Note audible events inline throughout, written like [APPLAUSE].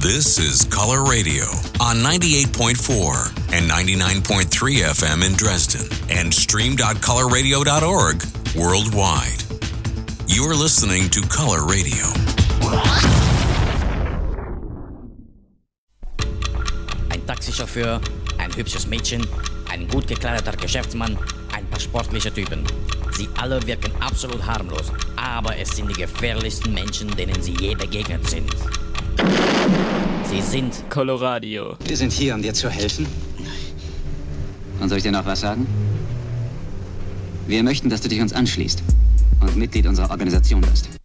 This is Color Radio on 98.4 and 99.3 FM in Dresden and stream.colorradio.org worldwide. You're listening to Color Radio. Ein Taxichauffeur, ein hübsches Mädchen, ein gut gekleideter Geschäftsmann, ein paar sportliche Typen. Sie alle wirken absolut harmlos, aber es sind die gefährlichsten Menschen, denen sie je begegnet sind. Sie sind Coloradio. Wir sind hier, um dir zu helfen. Und soll ich dir noch was sagen? Wir möchten, dass du dich uns anschließt und Mitglied unserer Organisation wirst.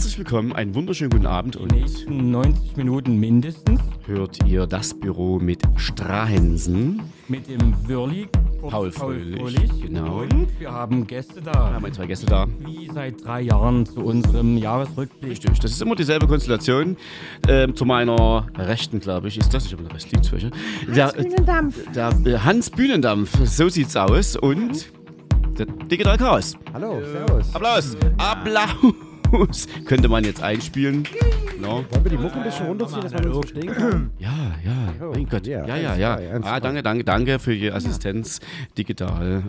Herzlich willkommen, einen wunderschönen guten Abend und nächsten 90 Minuten mindestens hört ihr das Büro mit Strahensen. mit dem Würli. Paul Fröhlich, genau. Und wir haben Gäste Wir da. haben zwei Gäste da. Wie seit drei Jahren zu unserem Jahresrückblick. Richtig, das ist immer dieselbe Konstellation. Ähm, zu meiner Rechten, glaube ich, ist das. Ich habe eine Rest links welche. Der, Bühnendampf. der äh, Hans Bühnendampf, so sieht's aus. Und der Digital Chaos. Hallo, servus. Applaus! Applaus! Könnte man jetzt einspielen. No. Wollen wir die Mucke ein bisschen runterziehen, dass man uns verstehen kann? [CLEARS THROAT] Ja, ja, Oh, mein Gott. ja, Ja, ja, ja. Ah, danke, danke, danke für die Assistenz digital.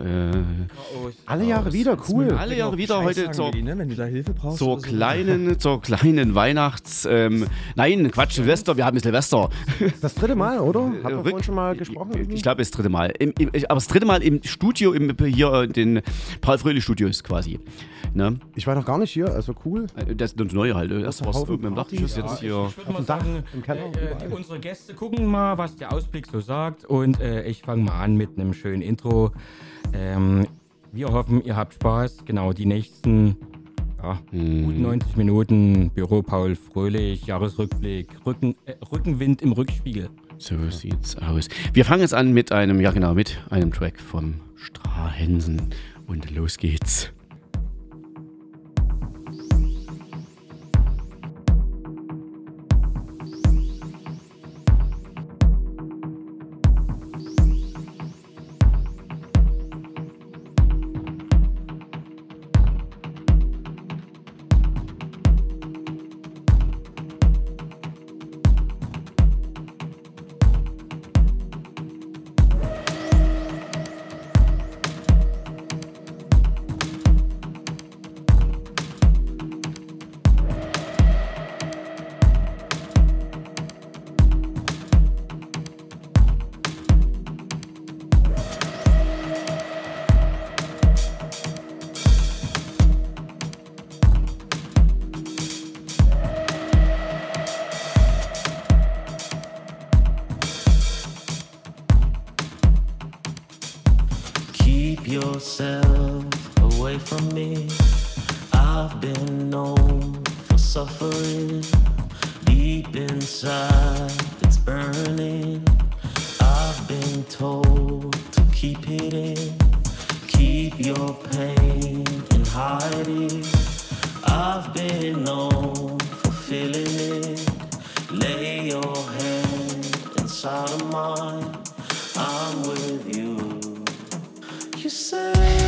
Alle Jahre wieder, cool. Äh, alle Jahre wieder heute zur, ne? Wenn du da Hilfe brauchst. zur kleinen, [LAUGHS] zur kleinen Weihnachts. Ähm, nein, Quatsch, Silvester, wir haben Silvester. Das dritte Mal, oder? Haben wir vorhin schon mal gesprochen? irgendwie? Ich glaube, das dritte Mal. Im, im, aber das dritte Mal im Studio, im, hier in den Paul-Fröhlich-Studios quasi. Ne? Ich war noch gar nicht hier, also cool. Das ist das Neue halt. Erst war es Haufen oben im Dachgeschoss, Partys. jetzt hier. Ich würde mal dem Dach, sagen, äh, äh, die, unsere Gäste gucken mal, was der Ausblick so sagt. Und äh, ich fange mal an mit einem schönen Intro. Ähm, wir hoffen, ihr habt Spaß. Genau, die nächsten ja, Hm. gut 90 Minuten Büro Paul Fröhlich, Jahresrückblick, Rücken, äh, Rückenwind im Rückspiegel. So sieht's aus. Wir fangen jetzt an mit einem, ja genau, mit einem Track vom Strahensen. Und los geht's. Keep yourself away from me. I've been known for suffering. Deep inside, it's burning. I've been told to keep it in. Keep your pain and hide it. I've been known for feeling it. Lay your hand inside of mine. say.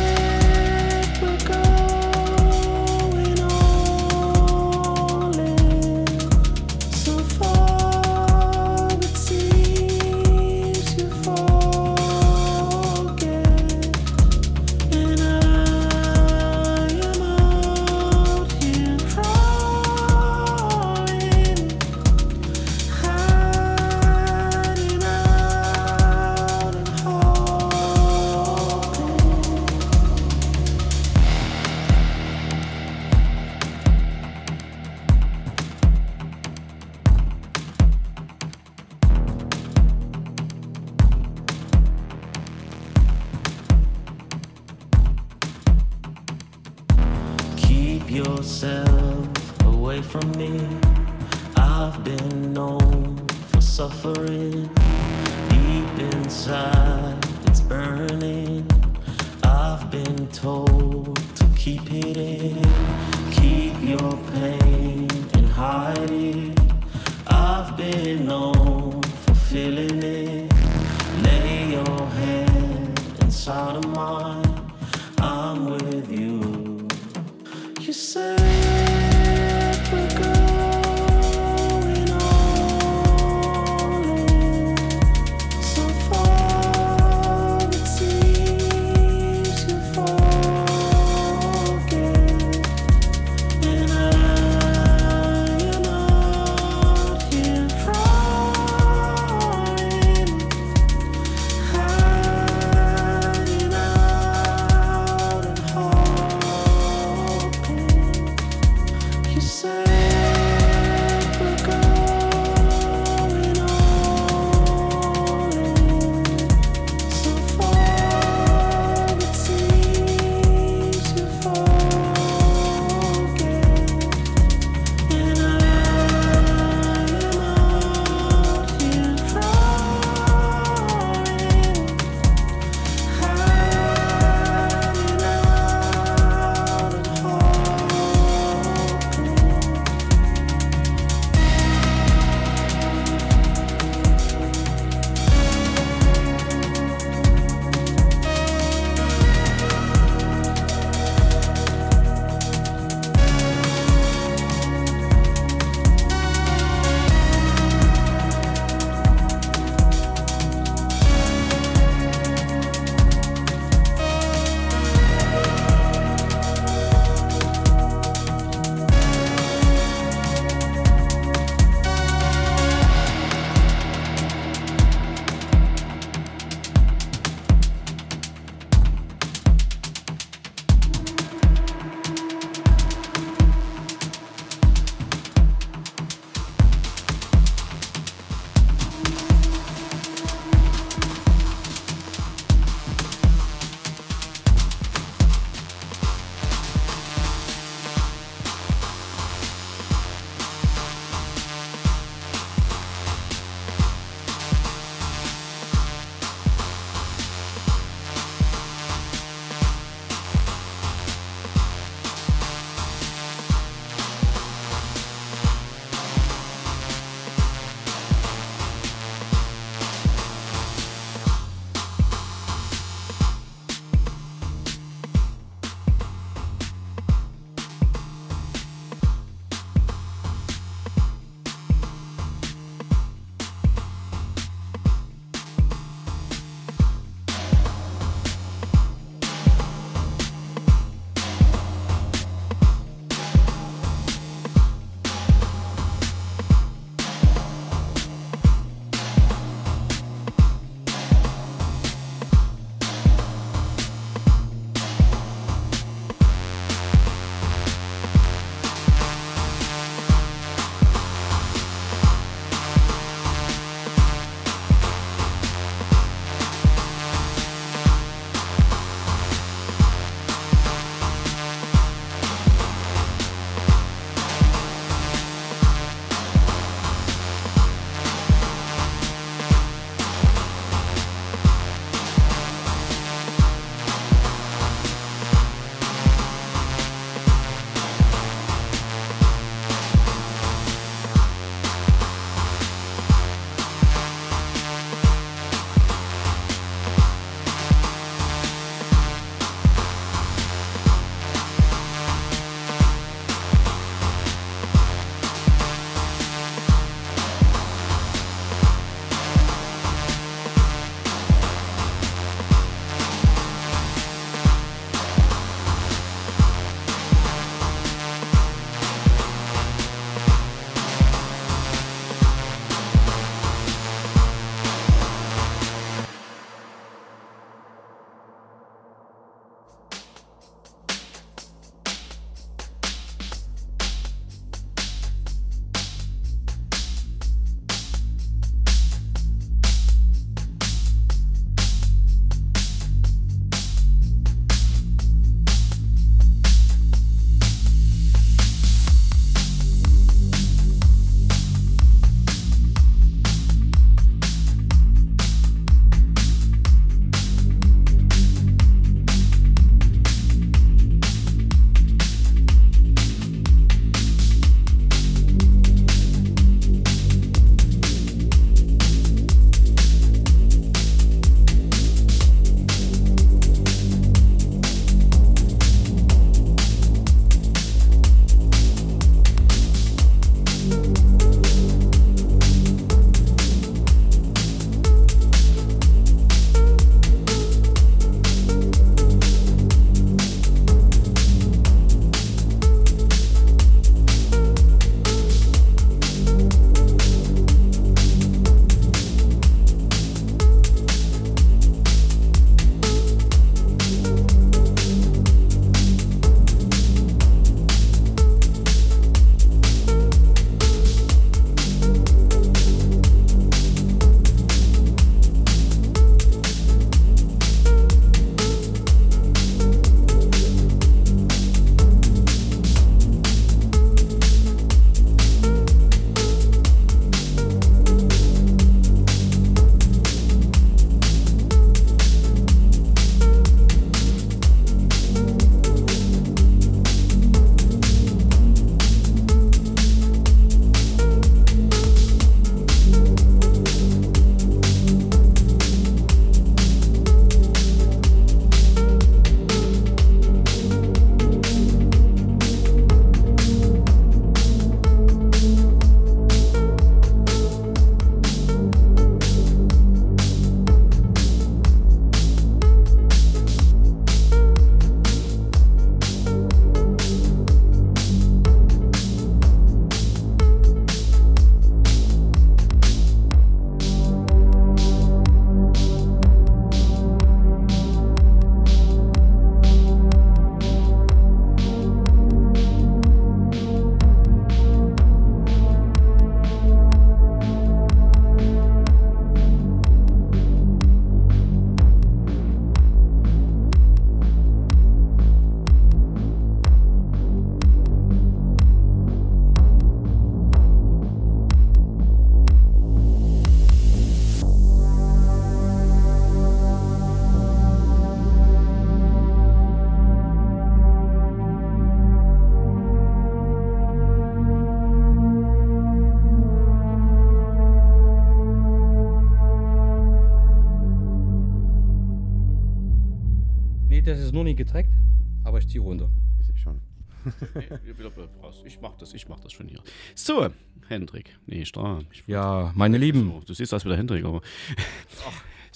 Ich mach das, ich mach das schon hier. So, Hendrik. Nee, Stra. Ich, Ja, meine Lieben. Du siehst aus wie der Hendrik, aber. [LAUGHS]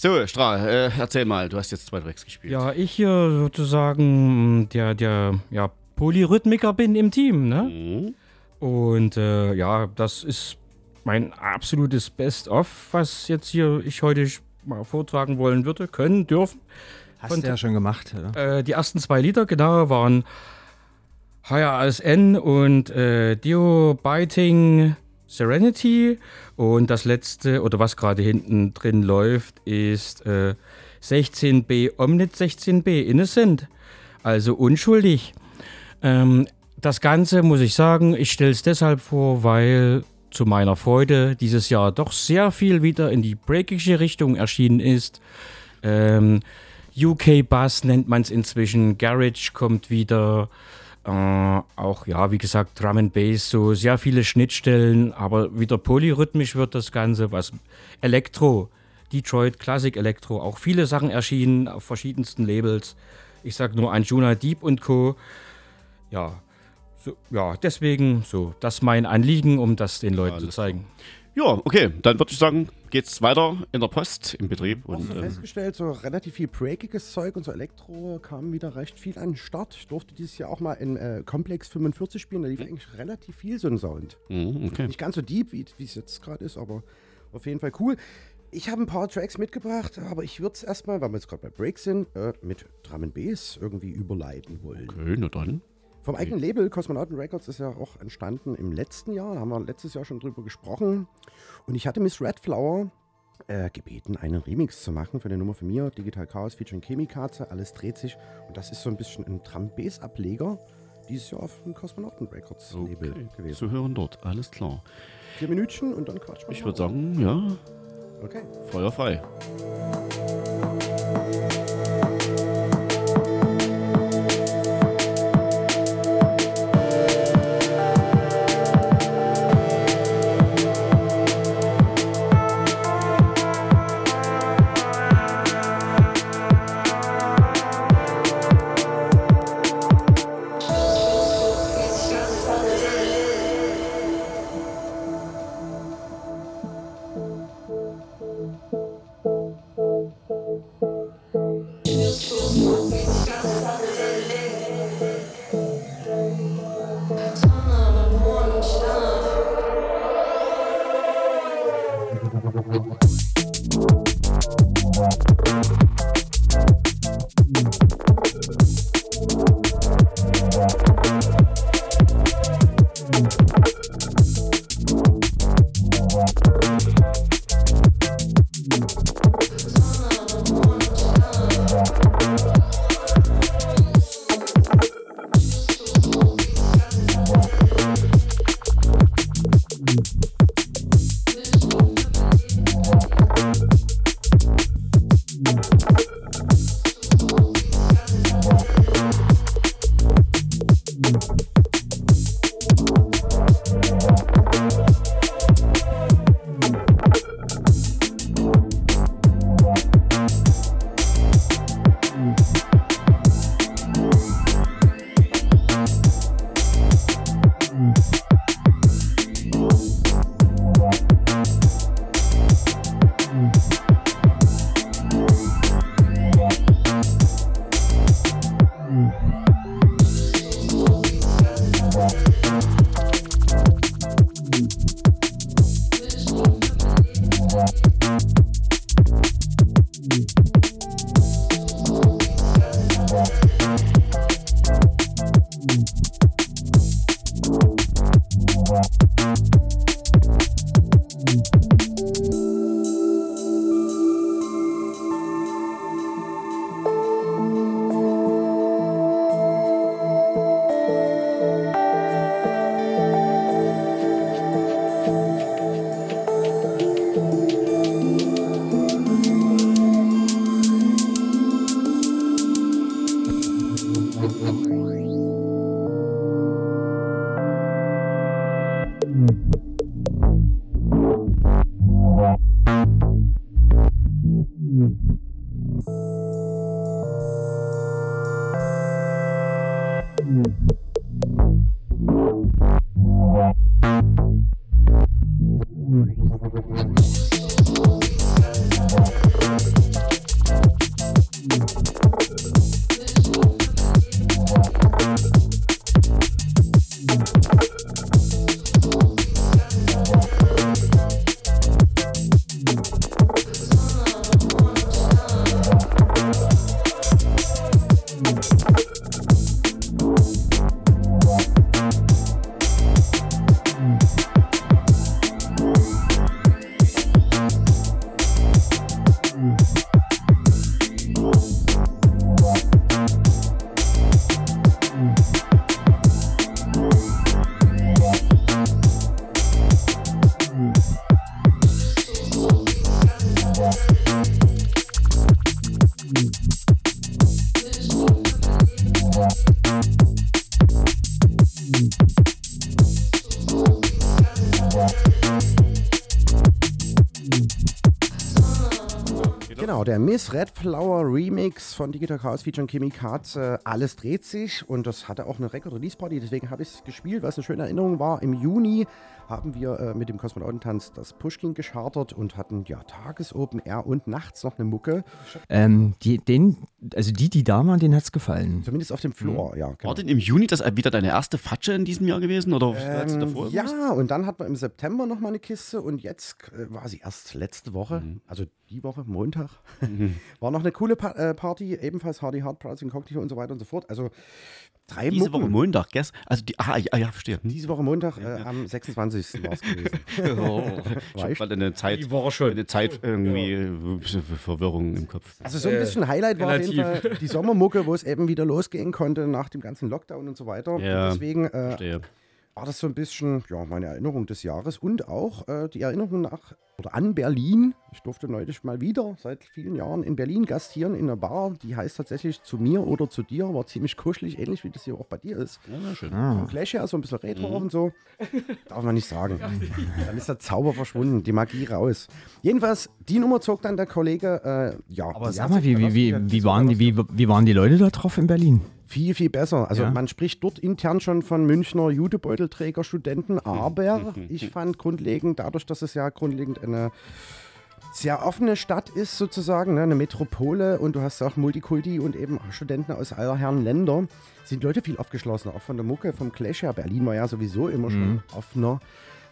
So, Stra, äh, erzähl mal, du hast jetzt zwei Tracks gespielt. Ja, ich hier sozusagen der, der ja, Polyrhythmiker bin im Team, ne? Mhm. Und äh, ja, das ist mein absolutes Best-of, was jetzt hier ich heute mal vortragen wollen würde, können, dürfen. Hast du ja schon gemacht, oder? Äh, die ersten zwei Lieder, genau, waren Higher als N und äh, Dio Biting Serenity. Und das letzte, oder was gerade hinten drin läuft, ist äh, 16b Omnit 16b Innocent. Also unschuldig. Ähm, das Ganze muss ich sagen, ich stelle es deshalb vor, weil zu meiner Freude dieses Jahr doch sehr viel wieder in die breakige Richtung erschienen ist. Ähm, UK Bass nennt man es inzwischen, Garage kommt wieder, äh, auch ja, wie gesagt, Drum and Bass, so sehr viele Schnittstellen, aber wieder polyrhythmisch wird das Ganze, was Elektro, Detroit Classic Elektro, auch viele Sachen erschienen auf verschiedensten Labels. Ich sag nur Anjuna Deep und Co. Ja, so, ja, deswegen so, das ist mein Anliegen, um das den Leuten zu Alles zeigen. Ja, okay, dann würde ich sagen, geht's weiter in der Post, im Betrieb. Und, so ähm, festgestellt, so relativ viel breakiges Zeug und so Elektro kam wieder recht viel an den Start. Ich durfte dieses Jahr auch mal in äh, Complex 45 spielen, da lief eigentlich relativ viel so ein Sound. mhm, okay. Nicht ganz so deep, wie es jetzt gerade ist, aber auf jeden Fall cool. Ich habe ein paar Tracks mitgebracht, aber ich würde es erstmal, weil wir jetzt gerade bei Break sind, äh, mit Drum Bass irgendwie überleiten wollen. Okay, na dann. Vom eigenen Label Cosmonauten Records ist ja auch entstanden im letzten Jahr. Da haben wir letztes Jahr schon drüber gesprochen. Und ich hatte Miss Redflower äh, gebeten, einen Remix zu machen für eine Nummer von mir. Digital Chaos featuring Chemikaze. Alles dreht sich. Und das ist so ein bisschen ein Drum-Bass-Ableger. Dieses Jahr auf dem Cosmonauten Records Label okay. gewesen. Zu hören dort, alles klar. Vier Minütchen und dann quatschen wir Ich würde sagen, ja, Okay. Feuer frei. Miss Red Flower Remix von Digital Chaos featuring Kimikaze. Alles dreht sich und das hatte auch eine Record-Release-Party, deswegen habe ich es gespielt, was eine schöne Erinnerung war. Im Juni haben wir äh, mit dem Kosmonautentanz das Pushkin geschartert und hatten ja Tagesopen Air und nachts noch eine Mucke. Ähm, die, den, also die, die da waren, denen hat es gefallen. Zumindest auf dem Floor, ja. Genau. War denn im Juni das wieder deine erste Fatsche in diesem Jahr gewesen? Oder Ähm, davor? irgendwas? ja, und dann hatten wir im September noch mal eine Kiste und jetzt äh, war sie erst letzte Woche, Mhm. also die Woche, Montag, [LAUGHS] war noch eine coole pa äh, Party, ebenfalls Hardy Hard Prowls Incognito und so weiter und so fort. Also drei Diese Mucken. Woche Montag, gell? Also die, ah, ja, ja, verstehe. Diese Woche Montag äh, am 26. war es gewesen. [LAUGHS] Oh, ich gerade eine Zeit, Die Woche schon. eine Zeit irgendwie äh, ein bisschen Verwirrung im Kopf. Also so ein bisschen Highlight war auf jeden relativ. Fall die Sommermucke, wo es eben wieder losgehen konnte nach dem ganzen Lockdown und so weiter. Ja, und deswegen äh, Verstehe. War das so ein bisschen ja, meine Erinnerung des Jahres und auch äh, die Erinnerung nach oder an Berlin. Ich durfte neulich mal wieder seit vielen Jahren in Berlin gastieren in einer Bar, die heißt tatsächlich zu mir oder zu dir, war ziemlich kuschelig, ähnlich wie das hier auch bei dir ist. Ja, na schön. Vom Clash her, so ein bisschen Retro und so. Darf man nicht sagen. Dann ist der Zauber verschwunden, die Magie raus. Jedenfalls, die Nummer zog dann der Kollege, äh, ja. Aber sag mal, wie, wie, wie, wie, waren die, wie, wie waren die Leute da drauf in Berlin? Viel, viel besser. Also Ja. man spricht dort intern schon von Münchner Jutebeutelträger-Studenten, [LAUGHS] aber ich fand grundlegend, dadurch, dass es ja grundlegend eine sehr offene Stadt ist sozusagen, ne, eine Metropole und du hast auch Multikulti und eben auch Studenten aus aller Herren Länder, sind Leute viel aufgeschlossener, auch von der Mucke, vom Clash her. Berlin war ja sowieso immer schon offener.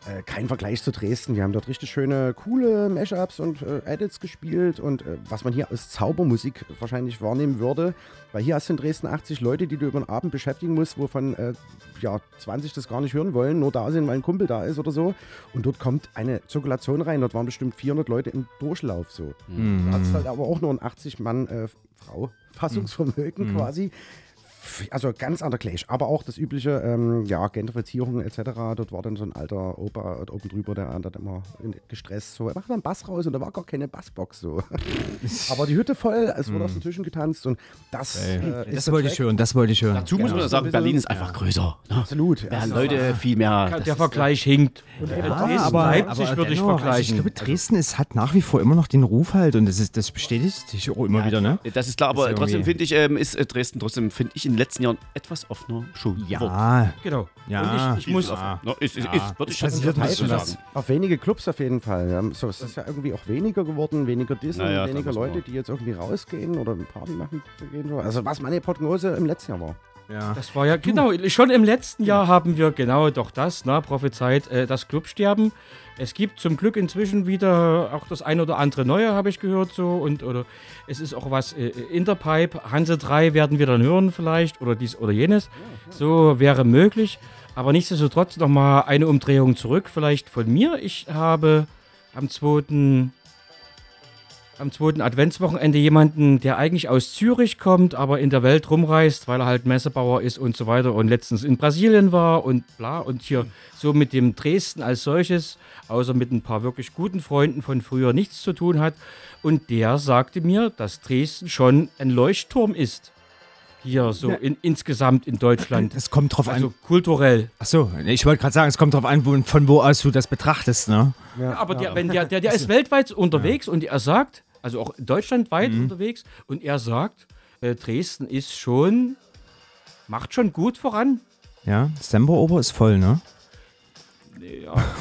Äh, kein Vergleich zu Dresden. Wir haben dort richtig schöne, coole Mashups und äh, Edits gespielt und äh, was man hier als Zaubermusik wahrscheinlich wahrnehmen würde, weil hier hast du in Dresden 80 Leute, die du über den Abend beschäftigen musst, wovon äh, ja, 20 das gar nicht hören wollen, nur da sind, weil ein Kumpel da ist oder so. Und dort kommt eine Zirkulation rein. Dort waren bestimmt 400 Leute im Durchlauf so. Du hast halt aber auch nur ein 80 Mann äh, Frau Fassungsvermögen quasi. Also ganz anderer Clash, aber auch das übliche, ähm, ja, Gentrifizierung etc. Dort war dann so ein alter Opa dort oben drüber, der hat immer gestresst, so, er macht mal einen Bass raus und da war gar keine Bassbox so. [LAUGHS] aber die Hütte voll, es wurde auf den Tischen getanzt und das äh, ist Das der wollte ich hören, das wollte ich hören. Dazu muss man so sagen, Berlin ist einfach größer. Ne? Absolut. Ja, Also, Leute viel mehr. das Der Vergleich hinkt. eben Dresden, auch- Leipzig würde ich vergleichen. Also ich glaube, Dresden ist, hat nach wie vor immer noch den Ruf halt und das, ist, das bestätigt sich auch immer wieder, ne? das ist klar, Das aber ist trotzdem finde ich, ähm, ist äh, Dresden trotzdem, finde ich, in den letzten Jahren etwas offener schon. Ja, Genau. Ja. Und ich, ich muss, Ja. No, ist, ist, Ja. ist, würde ich Das schon ich heißen, sagen. Auf wenige Clubs auf jeden Fall. Ja. So, es ist ja irgendwie auch weniger geworden, weniger Dissen, Naja, weniger Leute, die jetzt irgendwie rausgehen oder eine Party machen zu gehen. Also was meine Prognose im letzten Jahr war. Ja. Das war ja, genau, schon im letzten Jahr haben wir genau doch das, na, prophezeit, äh, das Clubsterben. Es gibt zum Glück inzwischen wieder auch das ein oder andere Neue, habe ich gehört, so. Und oder es ist auch was äh, in der Pipe. Hanse 3 werden wir dann hören, vielleicht, oder dies oder jenes. So wäre möglich. Aber nichtsdestotrotz nochmal eine Umdrehung zurück, vielleicht von mir. Ich habe am 2 am zweiten Adventswochenende jemanden, der eigentlich aus Zürich kommt, aber in der Welt rumreist, weil er halt Messebauer ist und so weiter und letztens in Brasilien war und bla und hier so mit dem Dresden als solches, außer mit ein paar wirklich guten Freunden von früher nichts zu tun hat. Und der sagte mir, dass Dresden schon ein Leuchtturm ist. Hier so in, insgesamt in Deutschland. Es kommt drauf Also an. kulturell. Achso, ich wollte gerade sagen, es kommt drauf an, wo, von wo aus du das betrachtest, ne? Ja, aber der, wenn der, der, der ist weltweit unterwegs und er sagt, also auch deutschlandweit unterwegs, und er sagt, äh, Dresden ist schon macht schon gut voran. Ja, Semperoper ist voll, ne? Ja. [LAUGHS]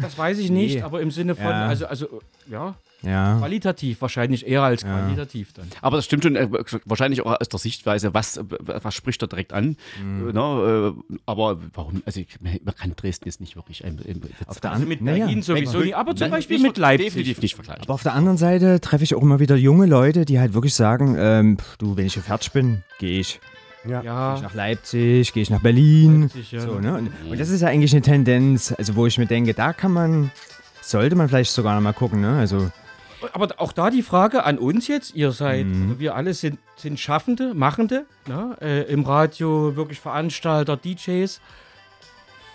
Das weiß ich nicht, Nee. aber im Sinne von, Ja. also, also, ja, Ja. qualitativ wahrscheinlich eher als quantitativ dann. Aber das stimmt schon, äh, wahrscheinlich auch aus der Sichtweise, was, was spricht da direkt an. Mhm. Ne, äh, aber warum, also ich, man kann Dresden jetzt nicht wirklich ein, ein, Auf der Also an- mit naja. Berlin sowieso nicht, aber zum nein, Beispiel mit Leipzig. Definitiv nicht vergleichen. Aber auf der anderen Seite treffe ich auch immer wieder junge Leute, die halt wirklich sagen, ähm, du, wenn ich hier fertig bin, gehe ich. Gehe ich Ja, nach Leipzig, gehe ich nach Berlin. Leipzig, ja. So, ne? und, und das ist ja eigentlich eine Tendenz, also wo ich mir denke, da kann man, sollte man vielleicht sogar noch mal gucken, ne? Also, aber auch da die Frage an uns jetzt, ihr seid, Mhm. oder wir alle sind, sind Schaffende, Machende, ne? äh, im Radio wirklich Veranstalter, DJs.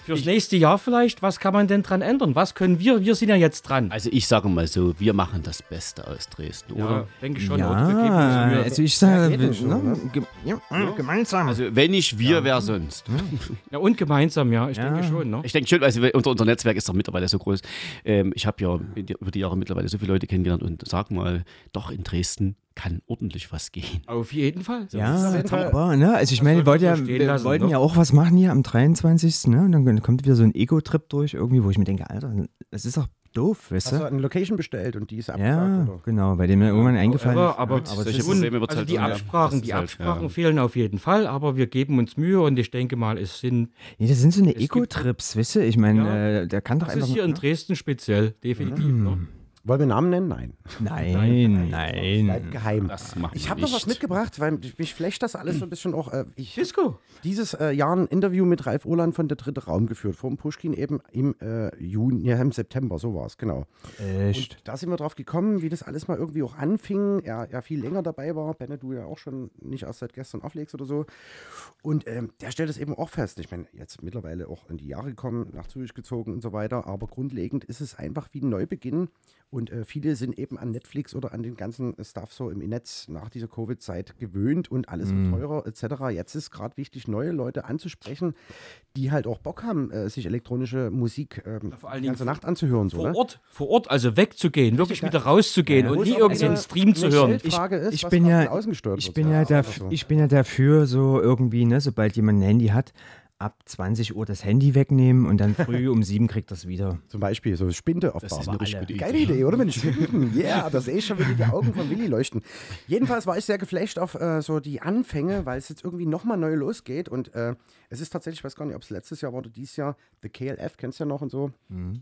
Fürs nächste Jahr vielleicht, was kann man denn dran ändern? Was können wir, wir sind ja jetzt dran. Also ich sage mal so, wir machen das Beste aus Dresden, Ja, oder? denke ich schon. ja, oder? Also ich sage, Ja, ne, ja, gemeinsam. Also wenn nicht wir, wer sonst? [LAUGHS] ja, und gemeinsam, ja, ich Ja. denke schon. Ne? Ich denke schon, also unser, unser Netzwerk ist doch mittlerweile so groß. Ähm, ich habe ja über die Jahre mittlerweile so viele Leute kennengelernt und sag mal, doch in Dresden kann ordentlich was gehen. Auf jeden Fall. ja, jeden Fall- aber, ne, also ich meine, wir wollten wir ja, so wir lassen, wollten ne? ja auch was machen hier am 23. Ne? Und dann kommt wieder so ein Ego-Trip durch irgendwie, wo ich mir denke, Alter, das ist doch doof, weißt Hast du du? eine Location bestellt und die ist abgesagt, Ja, oder? genau, bei dem mir irgendwann eingefallen Aber, ist. aber, ja, aber solche das ist, Probleme also halt die so, ja. Absprachen, Das die halt, Absprachen ja. fehlen auf jeden Fall, aber wir geben uns Mühe und ich denke mal, es sind, nee, das sind so eine Ego-Trips, weißt du? Ich meine, Ja. äh, der kann doch das einfach. ist hier in Dresden speziell, definitiv. Ne? Wollen wir Namen nennen? Nein. Nein, nein. Bleibt geheim. Das machen Ich habe noch was mitgebracht, weil mich flecht das alles so ein bisschen auch. Äh, ich Disco. dieses äh, Jahr ein Interview mit Ralf Ohland von Der Dritte Raum geführt, vom Pushkin eben im äh, Juni, ja, im September, so war es, genau. Echt? Und da sind wir drauf gekommen, wie das alles mal irgendwie auch anfing. Er, er viel länger dabei war, Benne, du ja auch schon nicht erst seit gestern auflegst oder so. Und ähm, der stellt es eben auch fest. Ich meine, jetzt mittlerweile auch in die Jahre gekommen, nach Zürich gezogen und so weiter, aber grundlegend ist es einfach wie ein Neubeginn. Und äh, viele sind eben an Netflix oder an den ganzen Stuff so im Netz nach dieser Covid-Zeit gewöhnt und alles wird teurer etc. Jetzt ist gerade wichtig, neue Leute anzusprechen, die halt auch Bock haben, äh, sich elektronische Musik ähm, vor allen die ganze Dingen Nacht anzuhören. So, Vor ne? Ort, vor Ort, also wegzugehen, wirklich ja. wieder rauszugehen Ja, und nie es auch irgendwie eine- einen Stream zu hören. Geldfrage ist, ich bin ja, ich bin ja, Ja, also so. ich bin ja dafür, so irgendwie, ne, sobald jemand ein Handy hat, ab 20 Uhr das Handy wegnehmen und dann früh um 7 kriegt das wieder. Zum Beispiel so Spinde Das ist eine richtig gute Idee. Geile Idee, oder? Mit den Spinden. Ja, das sehe ich schon wieder die Augen von Willi leuchten. Jedenfalls war ich sehr geflasht auf äh, so die Anfänge, weil es jetzt irgendwie nochmal neu losgeht. Und äh, es ist tatsächlich, ich weiß gar nicht, ob es letztes Jahr war oder dieses Jahr, The KLF, kennst du ja noch und so.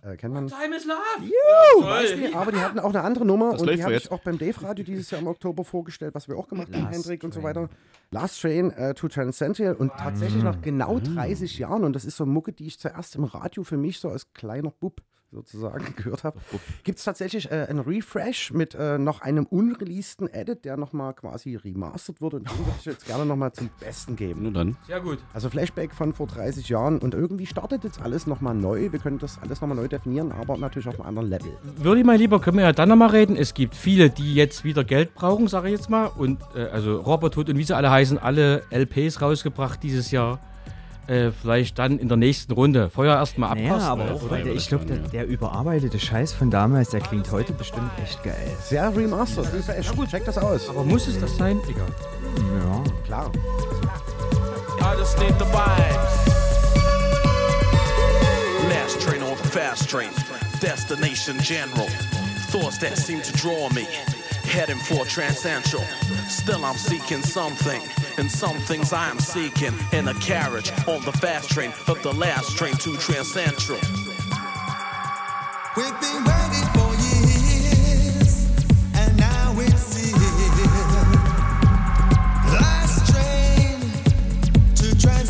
Äh, kennt man. Time is love. Zum Beispiel, aber die hatten auch eine andere Nummer Das und die ja habe ich jetzt. auch beim Dave Radio dieses Jahr im Oktober vorgestellt, was wir auch gemacht haben, Hendrik und so weiter. Last Train äh, to Transcendental und tatsächlich nach genau 30 Jahren und das ist so eine Mucke, die ich zuerst im Radio für mich so als kleiner Bub sozusagen [LAUGHS] gehört habe, gibt es tatsächlich äh, einen Refresh mit äh, noch einem unreleaseden Edit, der nochmal quasi remastert wurde und den würde ich jetzt gerne nochmal zum Besten geben. Nur dann. Sehr gut. Also Flashback von vor 30 Jahren und irgendwie startet jetzt alles nochmal neu. Wir können das alles nochmal neu definieren, aber natürlich auf einem anderen Level. Würde ich mein Lieber, können wir ja dann nochmal reden. Es gibt viele, die jetzt wieder Geld brauchen, sage ich jetzt mal. Und äh, also Robert Hood und wie sie alle heißen, alle LPs rausgebracht dieses Jahr. Äh, vielleicht dann in der nächsten Runde. Vorher erstmal abpassen. Naja, aber auch, weil der, ich glaube, der, der überarbeitete Scheiß von damals, der klingt heute bestimmt echt geil. Sehr remastered, refresh. Check das aus. aber muss es das sein? Egal. Ja. Klar. I just need the vibes. Last train on the fast train, destination general. Thoughts that seem to draw me, heading for transcentral. Still, I'm seeking something, and some things I am seeking in a carriage on the fast train, but the last train to transcentral. We've been waiting for years, and now it's here. Last train to Grand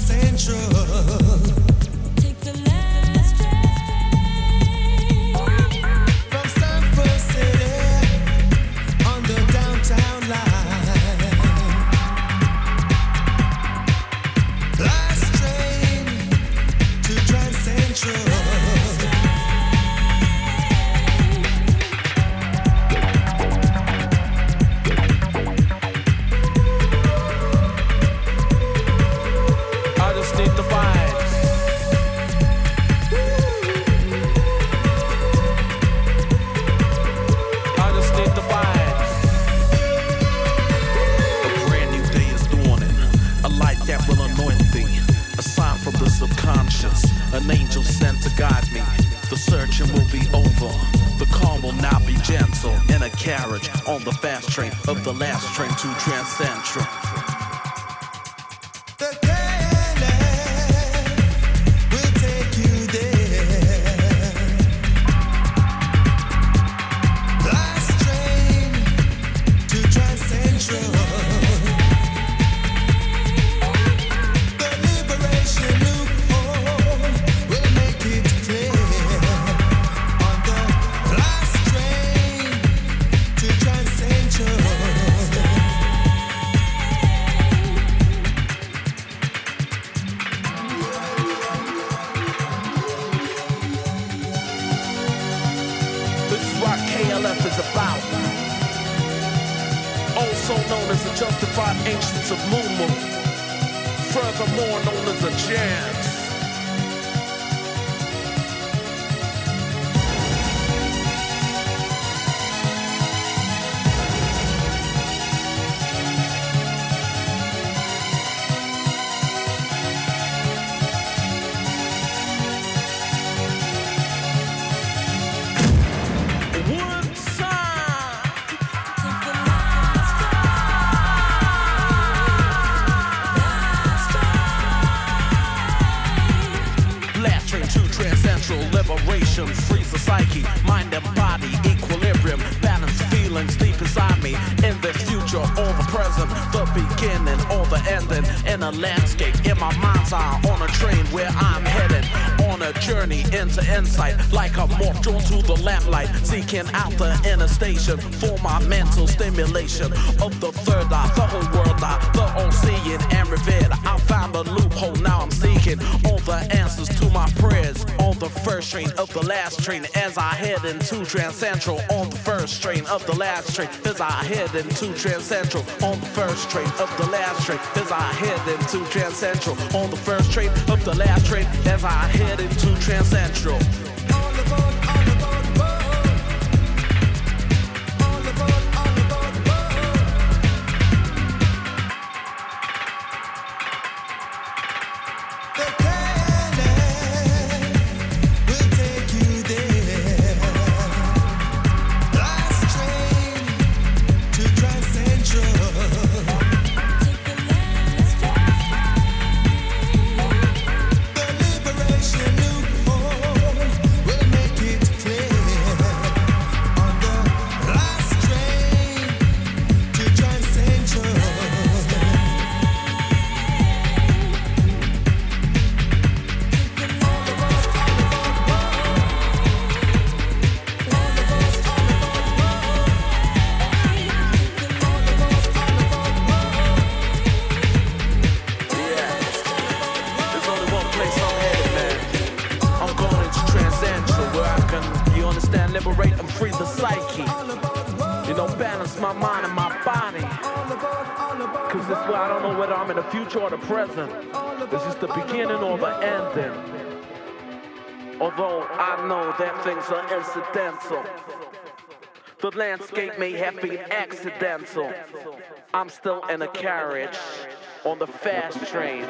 guides me. The searching will be over. The calm will not be gentle. In a carriage on the fast train of the last train to Trans for my mental stimulation of the third eye, the whole world eye, the all seeing and revered. I found the loophole, now I'm seeking all the answers to my prayers. On the first train of the last train, as I head into Transcentral. On the first train of the last train, as I head into Transcentral. On the first train of the last train, as I head into Transcentral. On the first train of the last train, as I head into Transcentral. The things are incidental. The landscape may have been accidental. I'm still in a carriage on the fast train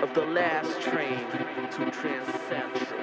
of the last train to Transcentral.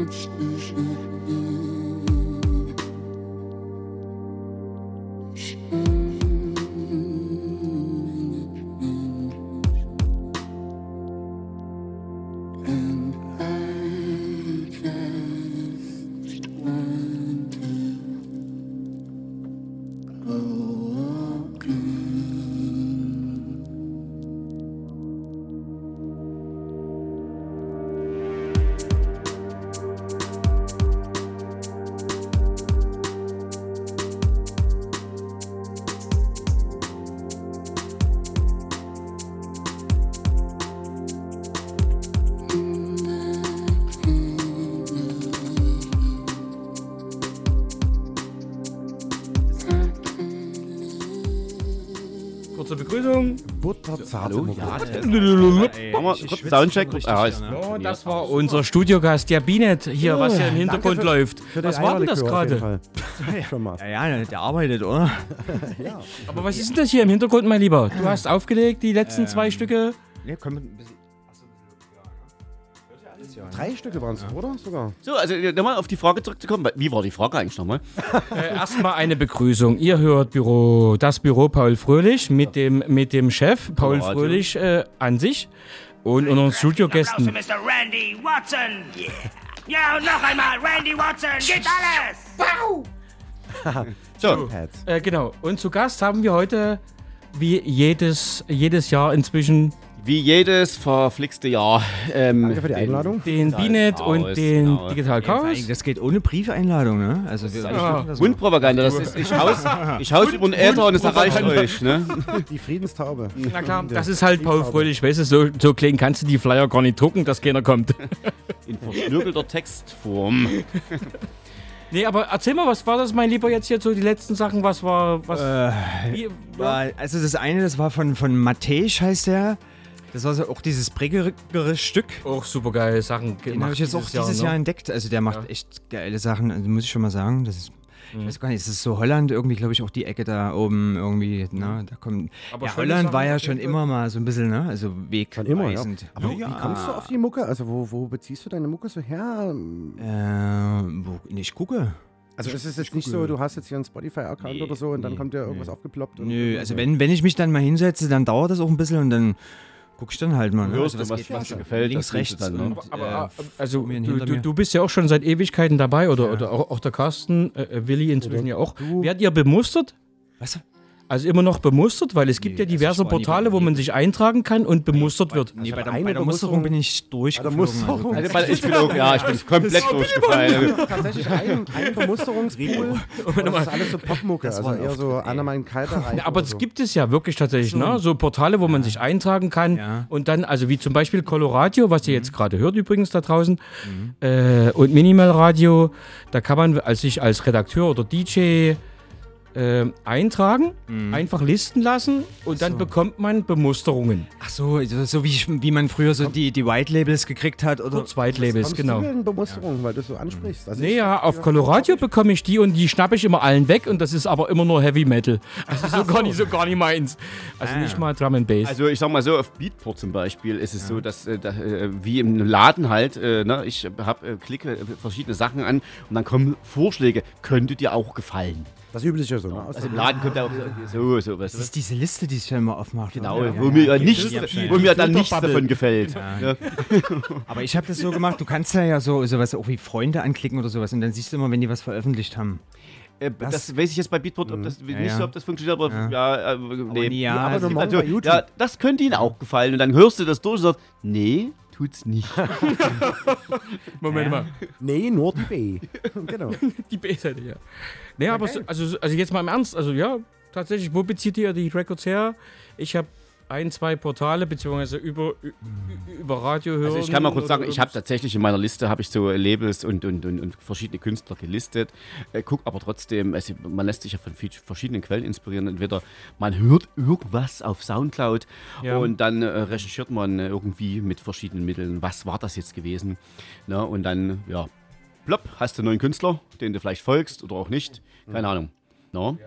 it's easy. Hallo? Ja, Machen wir ich kurz Soundcheck. Ah, ist ja, ne? Oh, das war unser Studiogast, der Binet, hier, was hier im Hintergrund für- läuft. Für Was war denn das gerade? [LAUGHS] Ja, ja, der arbeitet, oder? [LAUGHS] Aber was ist denn das hier im Hintergrund, mein Lieber? Du hast aufgelegt die letzten zwei Stücke. Ne, können wir ein bisschen. Drei Stücke waren es, oder? Sogar. So, also äh, nochmal auf die Frage zurückzukommen. Wie war die Frage eigentlich nochmal? Äh, Erstmal eine Begrüßung. Ihr hört Büro, das Büro Paul Fröhlich mit dem, mit dem Chef Paul Radio. Fröhlich äh, an sich und unseren Studiogästen. Mr. Randy Watson. Yeah. Ja, und noch einmal, Randy Watson, geht alles! [LAUGHS] So, Pads. Äh, genau. Und zu Gast haben wir heute, wie jedes, jedes Jahr inzwischen, wie jedes verflixte Jahr. Ähm, Danke für die Einladung. den Binet und den genau. Digital Chaos. Das geht ohne Briefeinladung, ne? Also wir Ja. das Mundpropaganda, das ist, ich haus, ich haus über den Äther und es erreicht euch. Ne? Die Friedenstaube. Na klar, das ist halt Paul Fröhlich, weißt du, so, so klein kannst du die Flyer gar nicht drucken, dass keiner kommt. In verschnörkelter Textform. Nee, aber erzähl mal, was war das, mein Lieber, jetzt hier so die letzten Sachen, was war, was, wie, war, also das eine, das war von, von Matej, heißt der. Das war so auch dieses prägere Stück. auch super geile Sachen Den habe ich jetzt auch dieses Jahr, ne? entdeckt. Also der macht Ja. echt geile Sachen, also muss ich schon mal sagen. Das ist, ich weiß gar nicht, es ist so Holland irgendwie, glaube ich, auch die Ecke da oben irgendwie, ne, da kommt. Aber ja, Holland Sachen war ja schon immer mal so ein bisschen, ne, also immer, ja. Aber wie kommst du auf die Mucke? Also wo, wo beziehst du deine Mucke so her? Äh, wo, nee, ich gucke. Also es ist jetzt nicht so, du hast jetzt hier einen Spotify-Account Nee, oder so und dann nee, kommt dir irgendwas nee. aufgeploppt. und- Nö, also wenn, wenn ich mich dann mal hinsetze, dann dauert das auch ein bisschen und dann gucke ich dann halt mal. Ne? Hörst also, du, was- geht was dir gefällt, Links, rechts. dann, ne? und, Aber äh, äh, also du, du, du bist ja auch schon seit Ewigkeiten dabei oder, oder auch, auch der Carsten, äh, äh, Willi inzwischen ja auch. Werdet ihr bemustert? Was? Also immer noch bemustert, weil es gibt Nee, ja diverse also war nie Portale, wo man sich eintragen kann und bemustert wird. Nee, bei der, eine bei der Musterung Bemusterung- bin ich durchgeflogen. Also, Also, ich bin [LAUGHS] auch, ja, ich bin komplett durchgefallen. [LAUGHS] Tatsächlich ein, ein [LAUGHS] Bemusterungspool. Und das ist alles so Popmucke. Also eher so Anna-Mein Kalterreich. Ja, aber so. gibt es ja wirklich tatsächlich, ne? So Portale, wo man sich eintragen kann Ja. und dann, also wie zum Beispiel Coloradio, was ihr jetzt gerade hört übrigens da draußen, Mhm. äh, und Minimal Radio, da kann man als sich als Redakteur oder DJ äh, eintragen, Mhm. einfach listen lassen und dann bekommt man Bemusterungen. Ach so, so, so wie, wie man früher so die, die White Labels gekriegt hat oder Kurz White Labels, genau. du denn Bemusterung, weil du so ansprichst? Also Nee, ich- ja, auf Coloradio bekomme ich die und die schnappe ich immer allen weg und das ist aber immer nur Heavy Metal. Also so gar nicht, so gar nicht meins. Also nicht mal Drum and Bass. Also ich sag mal so, auf Beatport zum Beispiel ist es so, dass äh, da, äh, wie im Laden halt, äh, ne, ich hab, äh, klicke äh, verschiedene Sachen an und dann kommen Vorschläge, könnte dir auch gefallen. Das Übliche so, ne? Also im Laden kommt ja auch so, so was. Das ist diese Liste, die sich dann immer aufmacht. Genau, oder? wo mir ja nichts, ja, ja. wo mir dann nichts davon gefällt. Ja. [LAUGHS] Aber ich habe das so gemacht, du kannst ja, ja so sowas auch wie Freunde anklicken oder sowas und dann siehst du immer, wenn die was veröffentlicht haben. Äh, das, weiß ich jetzt bei Beatport, ob das nicht ja. so, ob das funktioniert, aber ja, Ja. äh, nee. nee, ja, aber also morgen also, ja, das könnte ihnen auch gefallen und dann hörst du das durch und sagst, nee, tut's nicht. [LAUGHS] Moment mal. Nee, nur die B. genau. [LAUGHS] Die B-Seite, ja. Nee, aber so, also, also jetzt mal im Ernst, also ja, tatsächlich, wo bezieht ihr die Records her? Ich habe ein, zwei Portale, beziehungsweise über, über Radio hören. Also ich kann mal kurz sagen, ich habe tatsächlich in meiner Liste habe ich so Labels und, und, und, und verschiedene Künstler gelistet. Äh, guck aber trotzdem, also man lässt sich ja von verschiedenen Quellen inspirieren. Entweder man hört irgendwas auf Soundcloud Ja. und dann äh, recherchiert man äh, irgendwie mit verschiedenen Mitteln, was war das jetzt gewesen. Ne? Und dann, ja, plopp, hast du einen neuen Künstler, den du vielleicht folgst oder auch nicht. Keine Ahnung. No?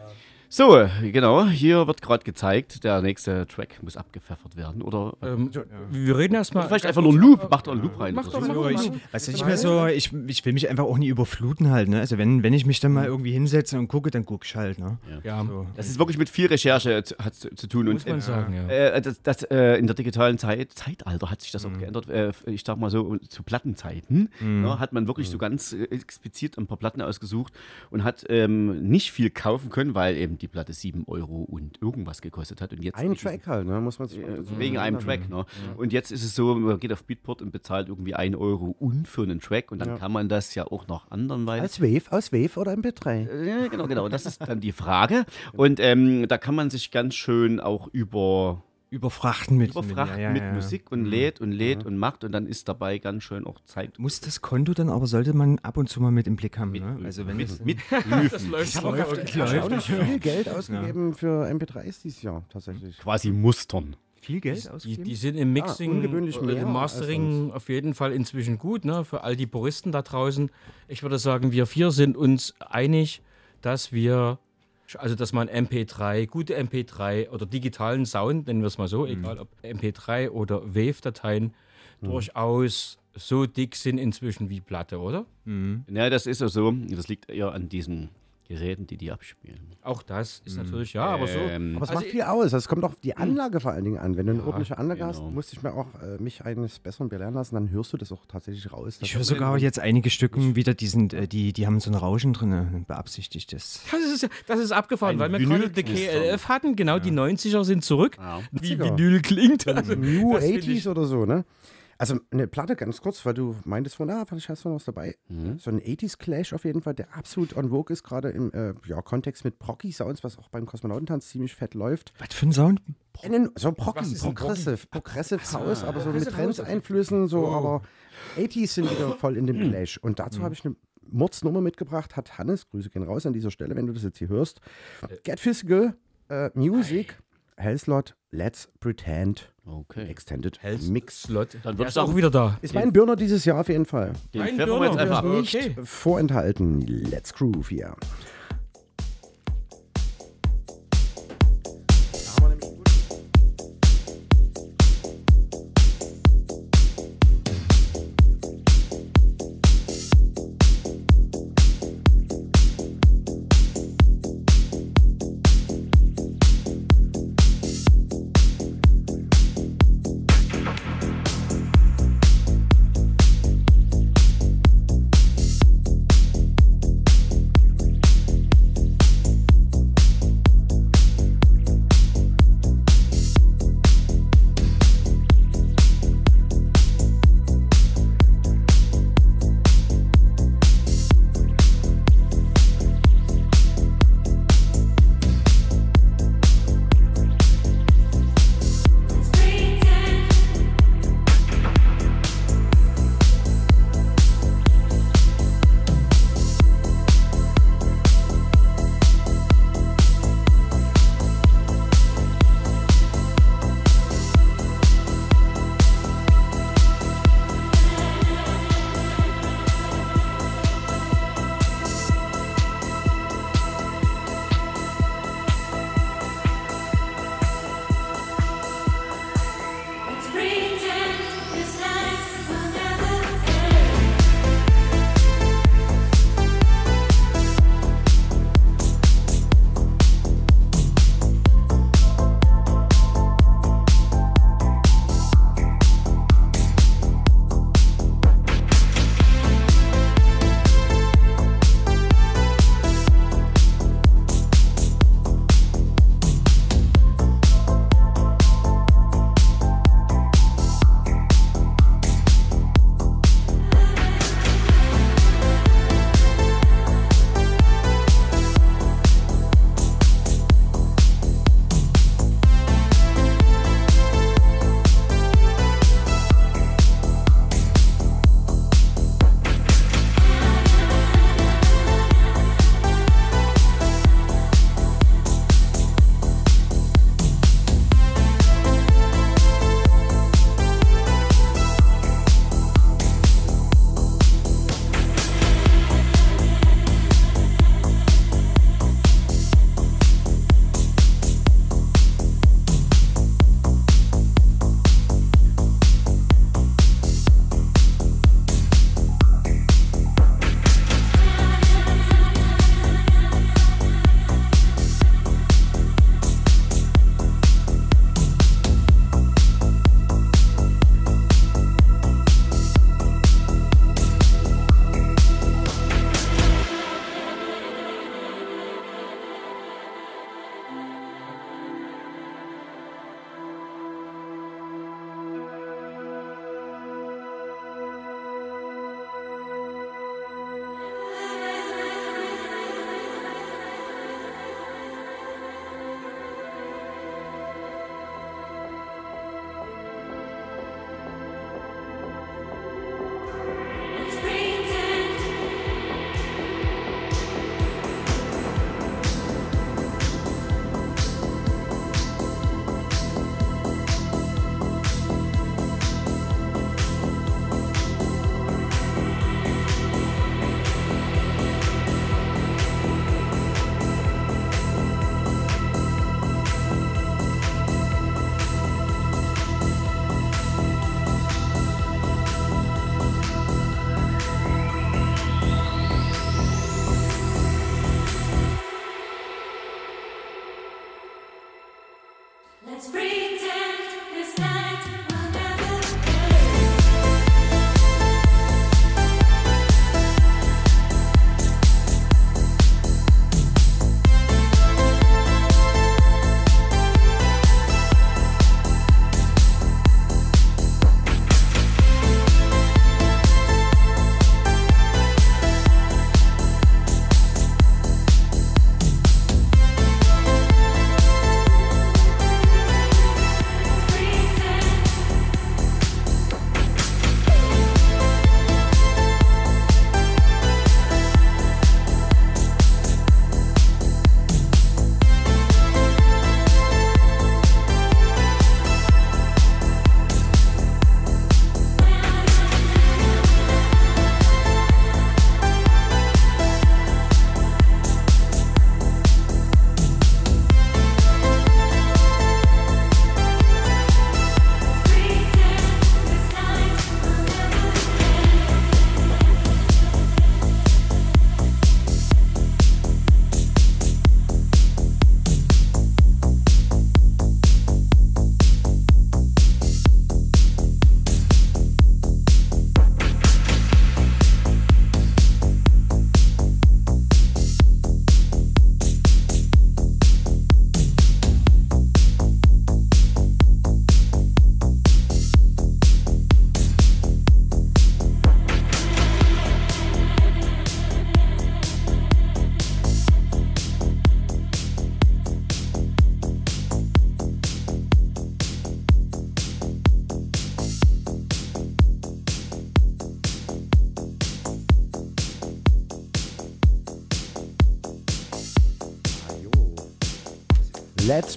So, genau, hier wird gerade gezeigt, der nächste Track muss abgepfeffert werden, oder? Ähm, wir reden erstmal. Vielleicht einfach nur einen Loop, macht doch einen Loop rein. Mach oder doch so. ich, machen. weißt du, nicht mehr so, ich, ich will mich einfach auch nie überfluten halt, ne? Also wenn, wenn ich mich dann mal irgendwie hinsetze und gucke, dann gucke ich halt, ne? Ja, So. Das ist wirklich mit viel Recherche zu, hat zu, zu tun. muss und, man äh, sagen, ja. Äh, das, das, äh, in der digitalen Zeit, Zeitalter hat sich das Mhm. auch geändert. Äh, ich sag mal so, zu Plattenzeiten ne, hat man wirklich so ganz äh, explizit ein paar Platten ausgesucht und hat ähm, nicht viel kaufen können, weil eben die Platte 7 Euro und irgendwas gekostet hat. Und jetzt Ein Track halt, ne? muss man sich äh, Wegen einem. Track. Ne? Und jetzt ist es so, man geht auf Beatport und bezahlt irgendwie 1 Euro und für einen Track und dann Ja. kann man das ja auch noch anderweitig Als Wave, aus Wave oder MP3? ja, genau, genau. Das ist dann die Frage. Und ähm, da kann man sich ganz schön auch über, Überfrachten mit, überfrachten ja, ja, mit ja. Mhm. Musik und lädt und lädt und macht und dann ist dabei ganz schön auch Zeit. Muss das Konto dann aber, sollte man ab und zu mal mit im Blick haben, ne? Also wenn es mit, mit Das [LAUGHS] läuft Ich habe auch erstaunlich viel Geld ausgegeben für MP3s dieses Jahr, tatsächlich. quasi Mustern. viel Geld Die, ausgeben? die sind im Mixing, Ah, ungewöhnlich oder mehr im Mastering auf jeden Fall inzwischen gut, ne? Für all die Puristen da draußen. Ich würde sagen, wir vier sind uns einig, dass wir, also dass man MP3, gute MP3 oder digitalen Sound, nennen wir es mal so, egal ob MP3 oder Wave-Dateien, durchaus so dick sind inzwischen wie Platte, oder? Ja, das ist ja so. Das liegt eher an diesen Geräten, die die abspielen. Auch das ist natürlich, ja, aber so. Ähm, Aber es Also macht viel aus. Es kommt auf die Anlage vor allen Dingen an. Wenn du eine Ja, ordentliche Anlage hast, genau. musste ich mir auch äh, mich eines Besseren belehren lassen, dann hörst du das auch tatsächlich raus. Ich höre sogar jetzt einige Stücken wieder, die, sind, äh, die, die haben so ein Rauschen drin, beabsichtigtes. Das ist, das ist abgefahren, Ein weil wir gerade die. KLF hatten. Genau, die 90er sind zurück. Ja. Wie. Vinyl klingt. Also, New das find 80s ich- oder so, ne? Also eine Platte ganz kurz, weil du meintest von, ah, vielleicht hast du noch was dabei. So ein 80s Clash auf jeden Fall, der absolut on vogue ist, gerade im äh, ja, Kontext mit Proggy Sounds, was auch beim Kosmonautentanz ziemlich fett läuft. Was für ein Sound? Einen, so Proggy, Was ist ein Progressive, Progressive House, aber so mit Trends-Einflüssen, so, Oh. aber 80s sind wieder voll in dem Hm. Clash. Und dazu habe ich eine Mordsnummer mitgebracht, hat Hannes, Grüße gehen raus an dieser Stelle, wenn du das jetzt hier hörst. Äh. Get Physical, äh, Music, Hellslot, Let's Pretend, Okay. Extended Hells Mix. Slot. Dann wird ist es auch wieder da. Ist mein Burner dieses Jahr auf jeden Fall. Den pfeffern wir jetzt Burner. einfach. Nicht Okay. vorenthalten. Let's Groove hier. Thank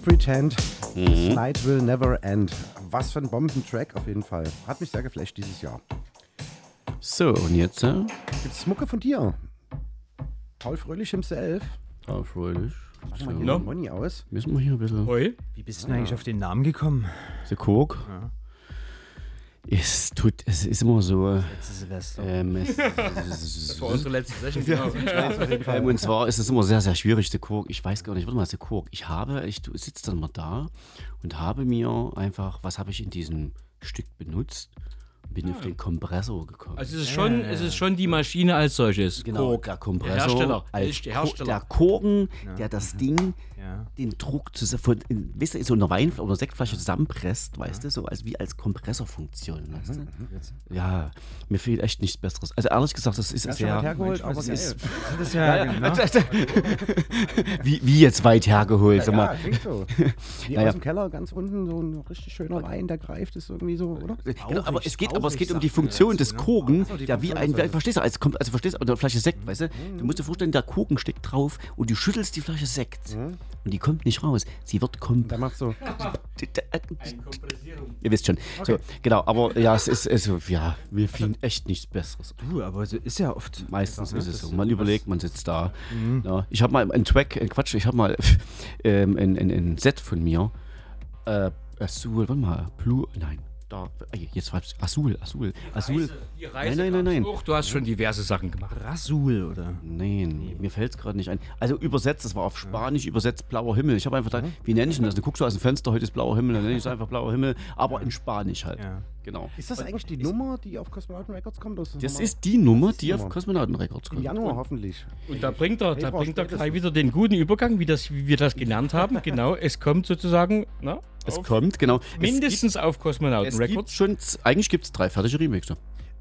Pretend, Mhm. This Night Will Never End. Was für ein Bombentrack auf jeden Fall. Hat mich sehr geflasht dieses Jahr. So, und jetzt? Äh? Gibt's Mucke von dir? Paul Fröhlich himself. Paul Fröhlich. Mach mal hier No. den Money aus. Müssen wir hier ein bisschen. Oi. Wie bist du denn eigentlich auf den Namen gekommen? The Coke. Es tut, es ist immer so. Silvester. Ähm, es, [LAUGHS] Das war unsere letzte Session. Genau. [LAUGHS] Ähm, und zwar ist es immer sehr, sehr schwierig, The Coke. Ich weiß gar nicht, warte mal, The Coke. Ich habe, ich sitze dann mal da und habe mir einfach, was habe ich in diesem Stück benutzt? Bin auf den Kompressor gekommen. Also es ist schon, es ist schon die Maschine als solches. Genau, Kork. der Kompressor. Der Hersteller. Als der Hersteller. Der Korken, der das Ding, Ja. den Druck zusammen, von, in, weißt du, so einer Wein- oder Sektflasche zusammenpresst, weißt du, so als wie als Kompressorfunktion, weißt du? Ja, mir fehlt echt nichts Besseres. Also ehrlich gesagt, das ist schön sehr. hergeholt, aber geil. ist, [LAUGHS] Das ist ja, genau. [LAUGHS] wie, wie jetzt weit hergeholt, sag Ja, mal. klingt so. [LAUGHS] Wie Naja. aus dem Keller ganz unten so ein richtig schöner Wein, der greift, ist irgendwie so, oder? Genau, aber es geht, aber es geht um die Funktion des ne? Korken, Ach so, die der wie ein, verstehst du, als, also verstehst du, oder Flasche Sekt, weißt du? Du musst dir vorstellen, der Korken steckt drauf und du schüttelst die Flasche Sekt und die kommt nicht raus. Sie wird kommt. Der macht so. Ihr wisst schon. So, genau, aber ja, es ist, also, ja, mir fiel echt nichts Besseres. Du, aber so ist ja oft. Meistens ist es so. Man überlegt, man sitzt da. Mhm. Ja, ich habe mal einen Track, äh, Quatsch, ich habe mal [LAUGHS] ähm, ein, ein, ein Set von mir. Äh, Azul, warte mal, Blue, nein, da, jetzt war Azul, Azul, Azul. Die Nein, nein, nein, nein. Auch, du hast schon diverse Sachen gemacht. Rasul, oder? Nein, mir fällt es gerade nicht ein. Also übersetzt, das war auf Spanisch übersetzt blauer Himmel. Ich habe einfach gedacht, wie nenne ich denn das? Du guckst so aus dem Fenster, heute ist blauer Himmel, dann nenne ich es einfach blauer Himmel, aber in Spanisch halt. Ja. Genau. Ist das eigentlich die Nummer, die auf Cosmonauten Records kommt? Das nochmal- ist die Nummer, Das ist die die auf. Kosmonauten Records Im kommt. Januar hoffentlich. Und da bringt er, da bringt er gleich wieder den guten Übergang, wie, das, wie wir das genannt haben. [LAUGHS] Genau, es kommt sozusagen na, Es auf, kommt, genau. mindestens auf Kosmonauten Es gibt, es gibt Records. schon, eigentlich gibt es drei fertige Remixe.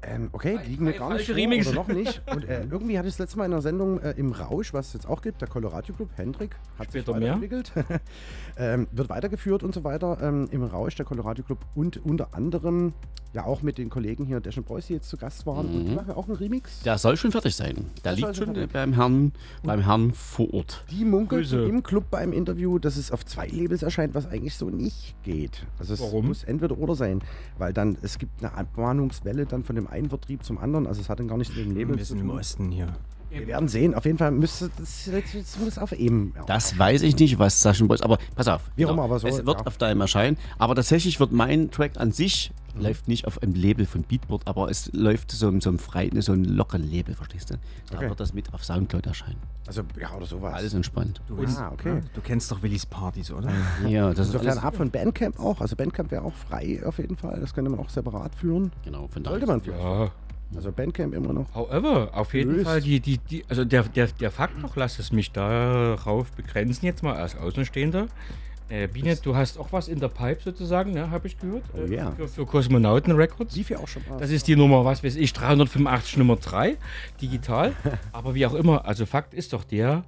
Ähm, okay, die liegen mir gar nicht vor, Remix. oder noch nicht. Und äh, irgendwie hatte ich das letzte Mal in einer Sendung äh, im Rausch, was es jetzt auch gibt, der Colorado Club, Hendrik, hat sich Später mehr. weiterentwickelt, [LAUGHS] ähm, wird weitergeführt und so weiter ähm, im Rausch, der Colorado Club und unter anderem ja auch mit den Kollegen hier, Dash Boys, die jetzt zu Gast waren und die machen auch einen Remix. Der soll schon fertig sein. Der Der soll liegt schon schon fertig. beim Herrn, beim Herrn vor Ort. Die munkelten Grüße. im Club beim Interview, dass es auf zwei Labels erscheint, was eigentlich so nicht geht. Also es Warum? muss entweder oder sein, weil dann es gibt eine Abmahnungswelle dann von dem einen Vertrieb zum anderen. Also es hat dann gar nichts mit dem Label Wir sind im. Osten hier. Wir werden sehen. Auf jeden Fall müsste das, das muss auf eben. Ja. Das weiß ich nicht, was Sascha Boys, aber pass auf. genau. Wie auch immer, aber so, es wird ja. auf deinem erscheinen. Aber tatsächlich wird mein Track an sich Läuft nicht auf einem Label von Beatport, aber es läuft so, so einem freien, so einem lockeren Label, verstehst du? Da Okay. wird das mit auf Soundcloud erscheinen. Also, ja, oder sowas. Alles entspannt. Du, Ah, okay. Du kennst doch Willis Partys, oder? [LAUGHS] Ja, das ist Insofern alles. ab von Bandcamp auch. Also Bandcamp wäre auch frei auf jeden Fall. Das könnte man auch separat führen. Genau, von Sollte man vielleicht. Ja. Also Bandcamp immer noch. However, auf jeden Gelöst. Fall, die, die, die, also der, der, der Fakt noch, lass es mich darauf begrenzen, jetzt mal als Außenstehender. Äh, Biene, du hast auch was in der Pipe sozusagen, ne, habe ich gehört. Oh äh, ja. Für, für Kosmonauten Records. Lief ja auch schon mal. Das ist die Nummer, was weiß ich, 385 Nummer 3, digital. [LAUGHS] Aber wie auch immer, also Fakt ist doch der,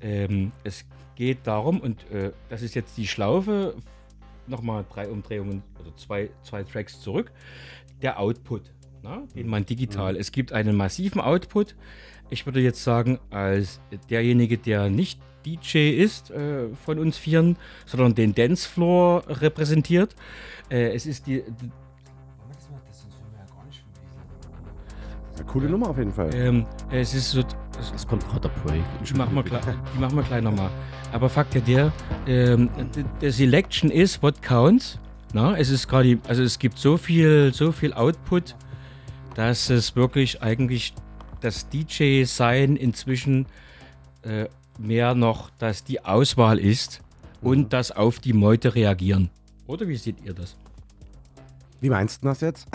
ähm, es geht darum, und äh, das ist jetzt die Schlaufe, nochmal drei Umdrehungen oder zwei, zwei Tracks zurück, der Output, na, den man digital, es gibt einen massiven Output. Ich würde jetzt sagen, als derjenige, der nicht DJ ist äh, von uns Vieren, sondern den Dancefloor repräsentiert, äh, es ist die, Eine coole Nummer auf jeden Fall. Ähm, es ist so. Es, Es kommt gerade der Break. die machen wir gleich, die machen wir gleich nochmal. Aber Fakt ja der, ähm, der Selection ist what counts. Na, es ist gerade, also es gibt so viel, so viel Output, dass es wirklich eigentlich das DJ-Sein inzwischen äh, mehr noch, dass die Auswahl ist und das auf die Meute reagieren. Oder wie seht ihr das? Wie meinst du das jetzt?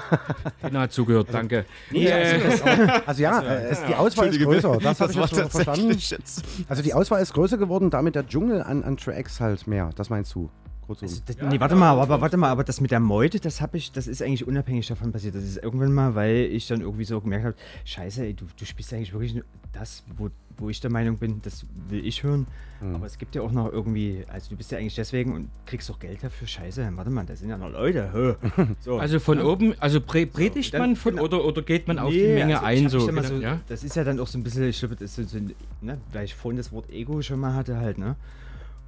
[LAUGHS] Keiner hat zugehört, danke. Nee, also, das, also ja, [LAUGHS] äh, es, die Auswahl ist größer. Das habe ich jetzt verstanden. jetzt- Also die Auswahl ist größer geworden, damit der Dschungel an, an Tracks halt mehr. Das meinst du? Kurzum. Also, das, nee, warte mal, aber warte mal, aber das mit der Meute, das habe ich, das ist eigentlich unabhängig davon passiert. Das ist irgendwann mal, weil ich dann irgendwie so gemerkt habe, scheiße, ey, du, du spielst eigentlich wirklich nur das, wo, wo ich der Meinung bin, das will ich hören. Mhm. Aber es gibt ja auch noch irgendwie, also du bist ja eigentlich deswegen und kriegst doch Geld dafür, scheiße, warte mal, das sind ja noch Leute. [LAUGHS] So, Also von ne? oben, also pre predigt dann- man von genau. oder, oder geht man auf die Menge also ein? So, mal so, ja? Das ist ja dann auch so ein bisschen, ich glaube, das ist so, ein- ne, weil ich vorhin das Wort Ego schon mal hatte halt, ne?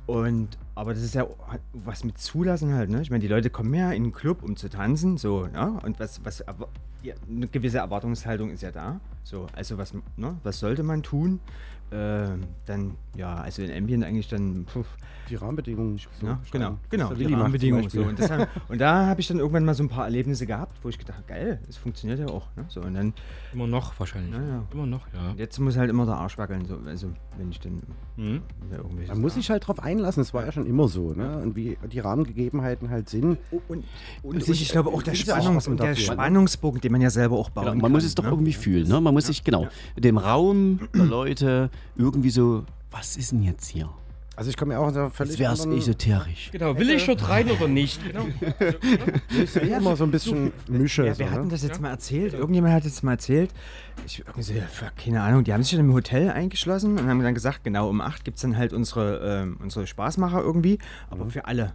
Und, aber das ist ja was mit Zulassen halt, ne? Ich meine, die Leute kommen ja in den Club, um zu tanzen, so, ja? Und was, was, ja, eine gewisse Erwartungshaltung ist ja da. So, also was, ne, was sollte man tun? Ähm, dann, ja, also in Ambient eigentlich dann, puh, Die Rahmenbedingungen. so ja, beschreiben. genau, Was genau, der die Rahmenbedingungen. So. Und, deshalb, [LAUGHS] und da habe ich dann irgendwann mal so ein paar Erlebnisse gehabt, wo ich gedacht habe, geil, es funktioniert ja auch. Ne? So, und dann, Immer noch wahrscheinlich. Ja, ja. Immer noch, ja. jetzt muss halt immer der Arsch wackeln, so, also wenn ich dann Mhm. ja, Man muss sich halt drauf einlassen, es war ja schon immer so, ne? Und wie die Rahmengegebenheiten halt sind. und, und, und, Und ich, ich- glaube auch der, ich auch Spannungs was mit der dafür. Spannungsbogen, den man ja selber auch bauen Genau, kann. man muss es doch ne? irgendwie fühlen. Ne? Man muss sich, genau, dem Raum der Leute irgendwie so, was ist denn jetzt hier? Also ich komme ja auch aus einer völlig Jetzt wäre es esoterisch. Genau, will ich dort rein oder nicht? Genau. Ich sehe immer so ein bisschen Mische. Ja, so, wer hat denn ne? das jetzt mal erzählt? Irgendjemand hat jetzt mal erzählt. Ich irgendwie so, ja, keine Ahnung, die haben sich dann im Hotel eingeschlossen und haben dann gesagt, genau um 8 gibt es dann halt unsere, ähm, unsere Spaßmacher irgendwie, aber für alle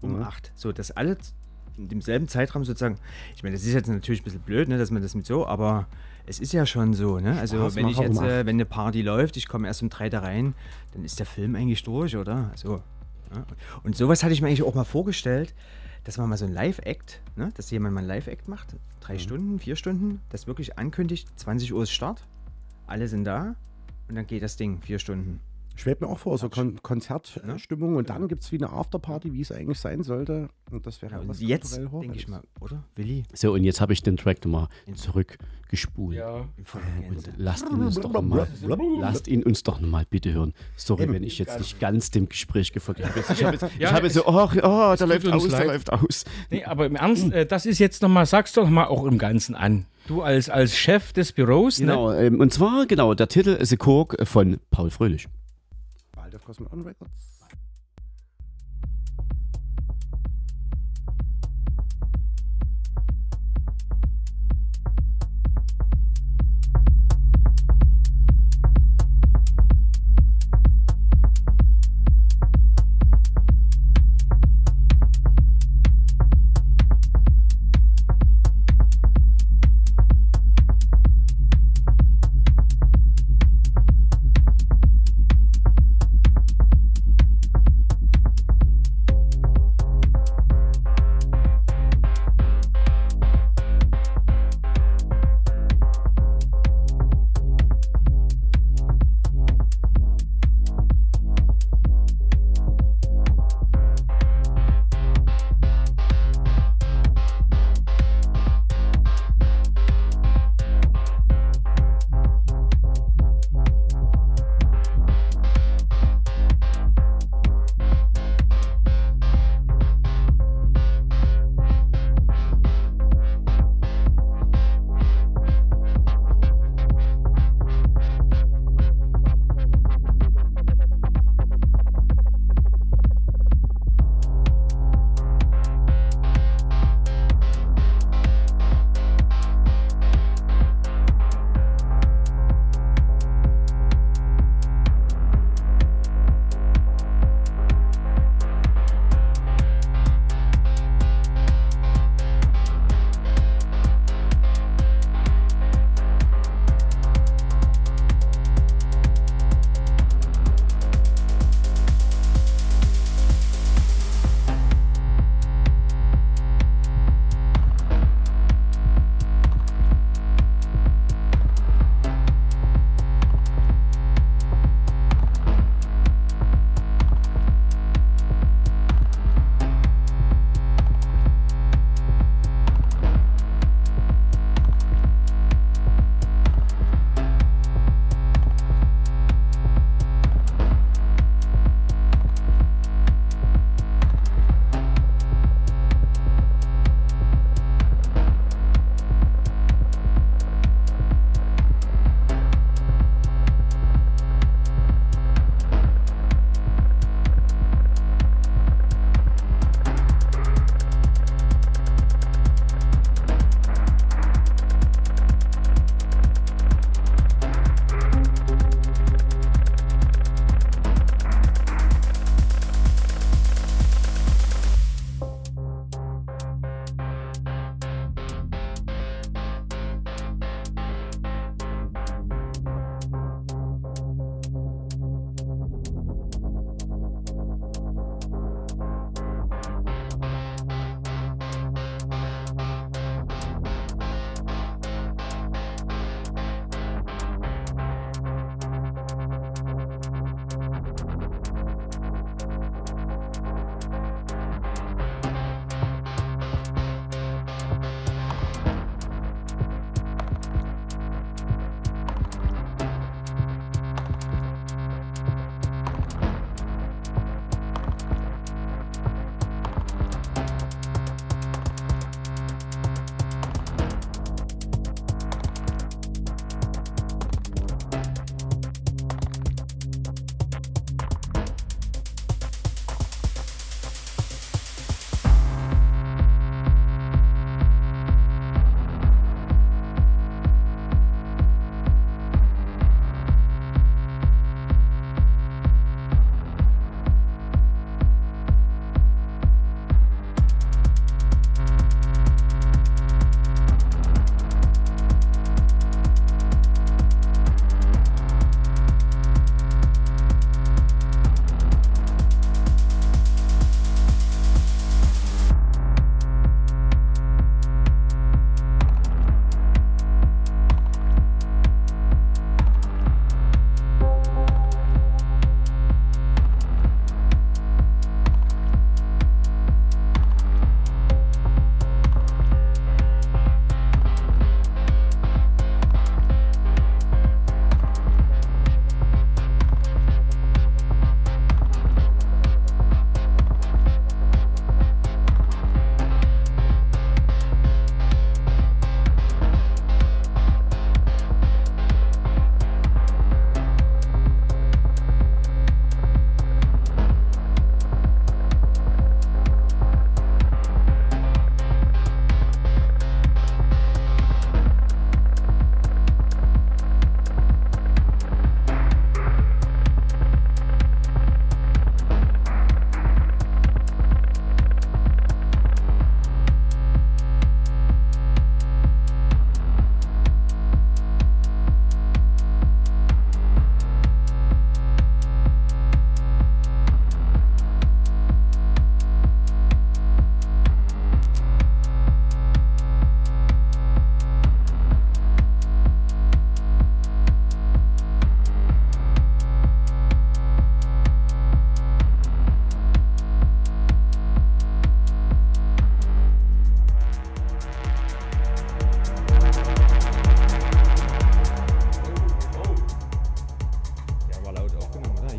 um Mhm. 8. So, dass alle in demselben Zeitraum sozusagen, ich meine, das ist jetzt natürlich ein bisschen blöd, ne, dass man das mit so, aber es ist ja schon so, ne? Also wenn ich jetzt, äh, wenn eine Party läuft, ich komme erst um 3 da rein, dann ist der Film eigentlich durch, oder? So. Ja. Und sowas hatte ich mir eigentlich auch mal vorgestellt, dass man mal so ein Live-Act, ne, dass jemand mal ein Live-Act macht, drei Stunden, vier Stunden, das wirklich ankündigt, 20 Uhr ist Start, alle sind da und dann geht das Ding, vier Stunden. Schwebt mir auch vor, so Kon Konzertstimmung und dann gibt es wie eine Afterparty, wie es eigentlich sein sollte. Und das wäre Ja, was jetzt, denke ich mal, oder? Willi? So, und jetzt habe ich den Track nochmal zurückgespult. Ja. Und lasst ihn uns doch nochmal, lasst ihn uns doch nochmal bitte hören. Sorry, wenn ich jetzt nicht ganz dem Gespräch gefolgt habe. Ich habe jetzt, ich Ja, habe es- so, oh, oh da läuft aus, da leid. läuft aus. Nee, aber im Ernst, äh, das ist jetzt nochmal, sag's doch mal auch im Ganzen an. Du als, als Chef des Büros, ne? Genau, ähm, und zwar, genau, der Titel ist The Cork von Paul Fröhlich. Cosmo On Records.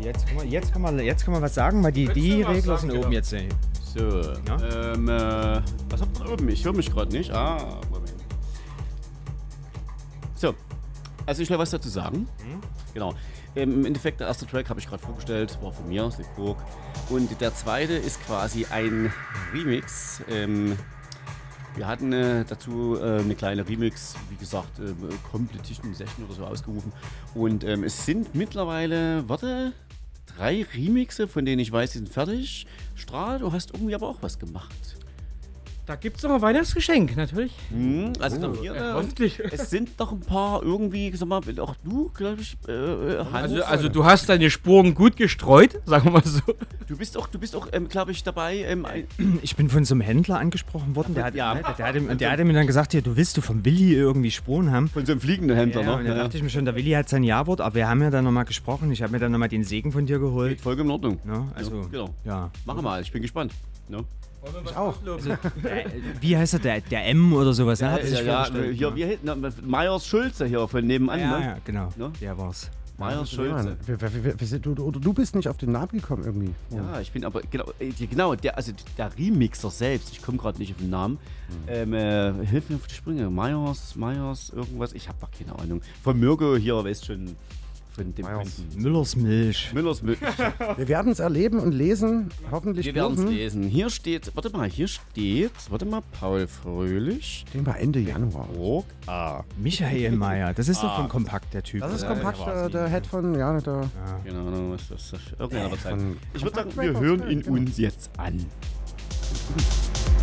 Jetzt kann man, jetzt kann man was sagen, weil die, die Regler sind oben jetzt. äh, So, ähm, äh, was habt ihr da oben? Ich höre mich gerade nicht. Ah, Moment. So, also ich will was dazu sagen. Genau. Ähm, Im Endeffekt, der erste Track habe ich gerade vorgestellt, war von mir, Slipburg. Und der zweite ist quasi ein Remix. Ähm, wir hatten äh, dazu äh, eine kleine Remix, wie gesagt, äh, Competition Session oder so ausgerufen. Und ähm, es sind mittlerweile, warte, drei Remixe, von denen ich weiß, die sind fertig. Strahl, du hast irgendwie aber auch was gemacht. Da gibt es noch ein Weihnachtsgeschenk, natürlich. Mhm, also Oh, hier, äh, hoffentlich. [LAUGHS] Es sind noch ein paar irgendwie, sag mal, auch du, glaube ich, äh, äh, Hans, Also, also du hast deine Spuren gut gestreut, [LAUGHS] sagen wir mal so. du bist auch, du bist auch, ähm, glaube ich, dabei. Ähm, ein, [CLEARS THROAT] Ich bin von so einem Händler angesprochen worden, der hat, Ja. ne, der, der, hat, der hatte mir dann gesagt, hier, du willst du vom Willi irgendwie Spuren haben. von so einem fliegenden Händler, Ja, und ne? da dachte ich mir schon, der Willi hat sein Ja-Wort, aber wir haben ja dann nochmal gesprochen. Ich habe mir dann nochmal den Segen von dir geholt. Vollkommen in Ordnung. Ne? Also, ja, genau. ja. Machen wir mal, ich bin gespannt. Ne? Ich auch. Der, wie heißt er, der, der M oder sowas? Ne? Hat er Ja, sich ja, hier, ne? wir hinten, na, Meyers Schulze hier von nebenan, ja, ne? ja, genau. Ne? Der war's. Meyers Ja, Schulze. Du, du, du bist nicht auf den Namen gekommen irgendwie. Ja, ich bin aber genau, äh, genau der, also der Remixer selbst, ich komme gerade nicht auf den Namen. Ähm, äh, hilf mir auf die Sprünge. Meyers, Meyers, irgendwas, ich habe doch keine Ahnung. Von Mirko hier, weißt schon, von dem Meyers. Müllers Milch. Müllers Müll. [LAUGHS] Wir werden es erleben und lesen. Hoffentlich Wir werden es lesen. Hier steht, warte mal, hier steht, warte mal, Paul Fröhlich. Den war Ende Januar. Rock A. Michael Mayer, das ist doch von Kompakt, der Typ. Das ist kompakt, ja, der, der Head von, ja, der. Keine Ahnung, was das ist. Irgendeiner wird sein. von Ich würde sagen, Compact wir hören ihn genau. uns jetzt an. [LAUGHS]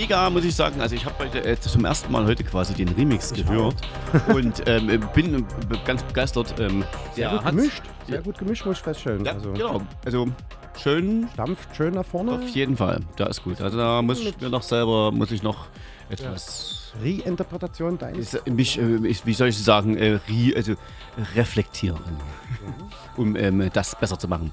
mega, muss ich sagen. Also ich habe heute äh, zum ersten Mal heute quasi den Remix gehört und ähm, bin äh, ganz begeistert. Ähm, Sehr gut gemischt. Sehr gut gemischt, muss ich feststellen. Ja, also, genau. Also schön. Dampft schön nach vorne. Auf jeden Fall. Da ist gut. Also da muss ich mir noch selber, muss ich noch etwas. Reinterpretation deines. Ist, äh, mich, äh, ich, wie soll ich sagen, äh, ri, also reflektieren, um ähm, das besser zu machen.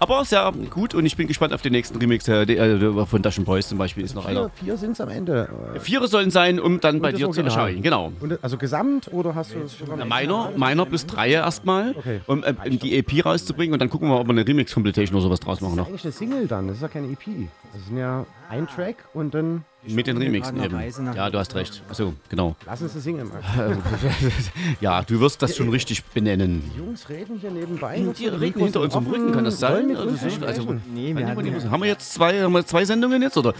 Aber sehr gut und ich bin gespannt auf den nächsten Remix äh, äh, von Dash Boys zum Beispiel ist noch Vier, einer. vier sind es am Ende. Äh, Viere sollen sein, um dann und bei das dir zu erscheinen. Genau. Und, also gesamt oder hast du es schon Ja, Meiner, meiner plus drei erstmal, Okay. um äh, die EP rauszubringen und dann gucken wir, ob wir eine Remix-Completation oder sowas draus machen Das noch. ist eigentlich eine Single dann, das ist ja keine EP. Das sind ja ein Track und dann Mit den Remixen eben. Ja, du hast recht. Achso, genau. lass uns eine Single machen. [LAUGHS] ja, du wirst das schon richtig benennen. Die Jungs reden hier nebenbei. Die reden hinter unserem Rücken, kann das sein? Also, das also. Nee, wir hatten ja, haben wir jetzt zwei, haben wir zwei Sendungen jetzt, oder?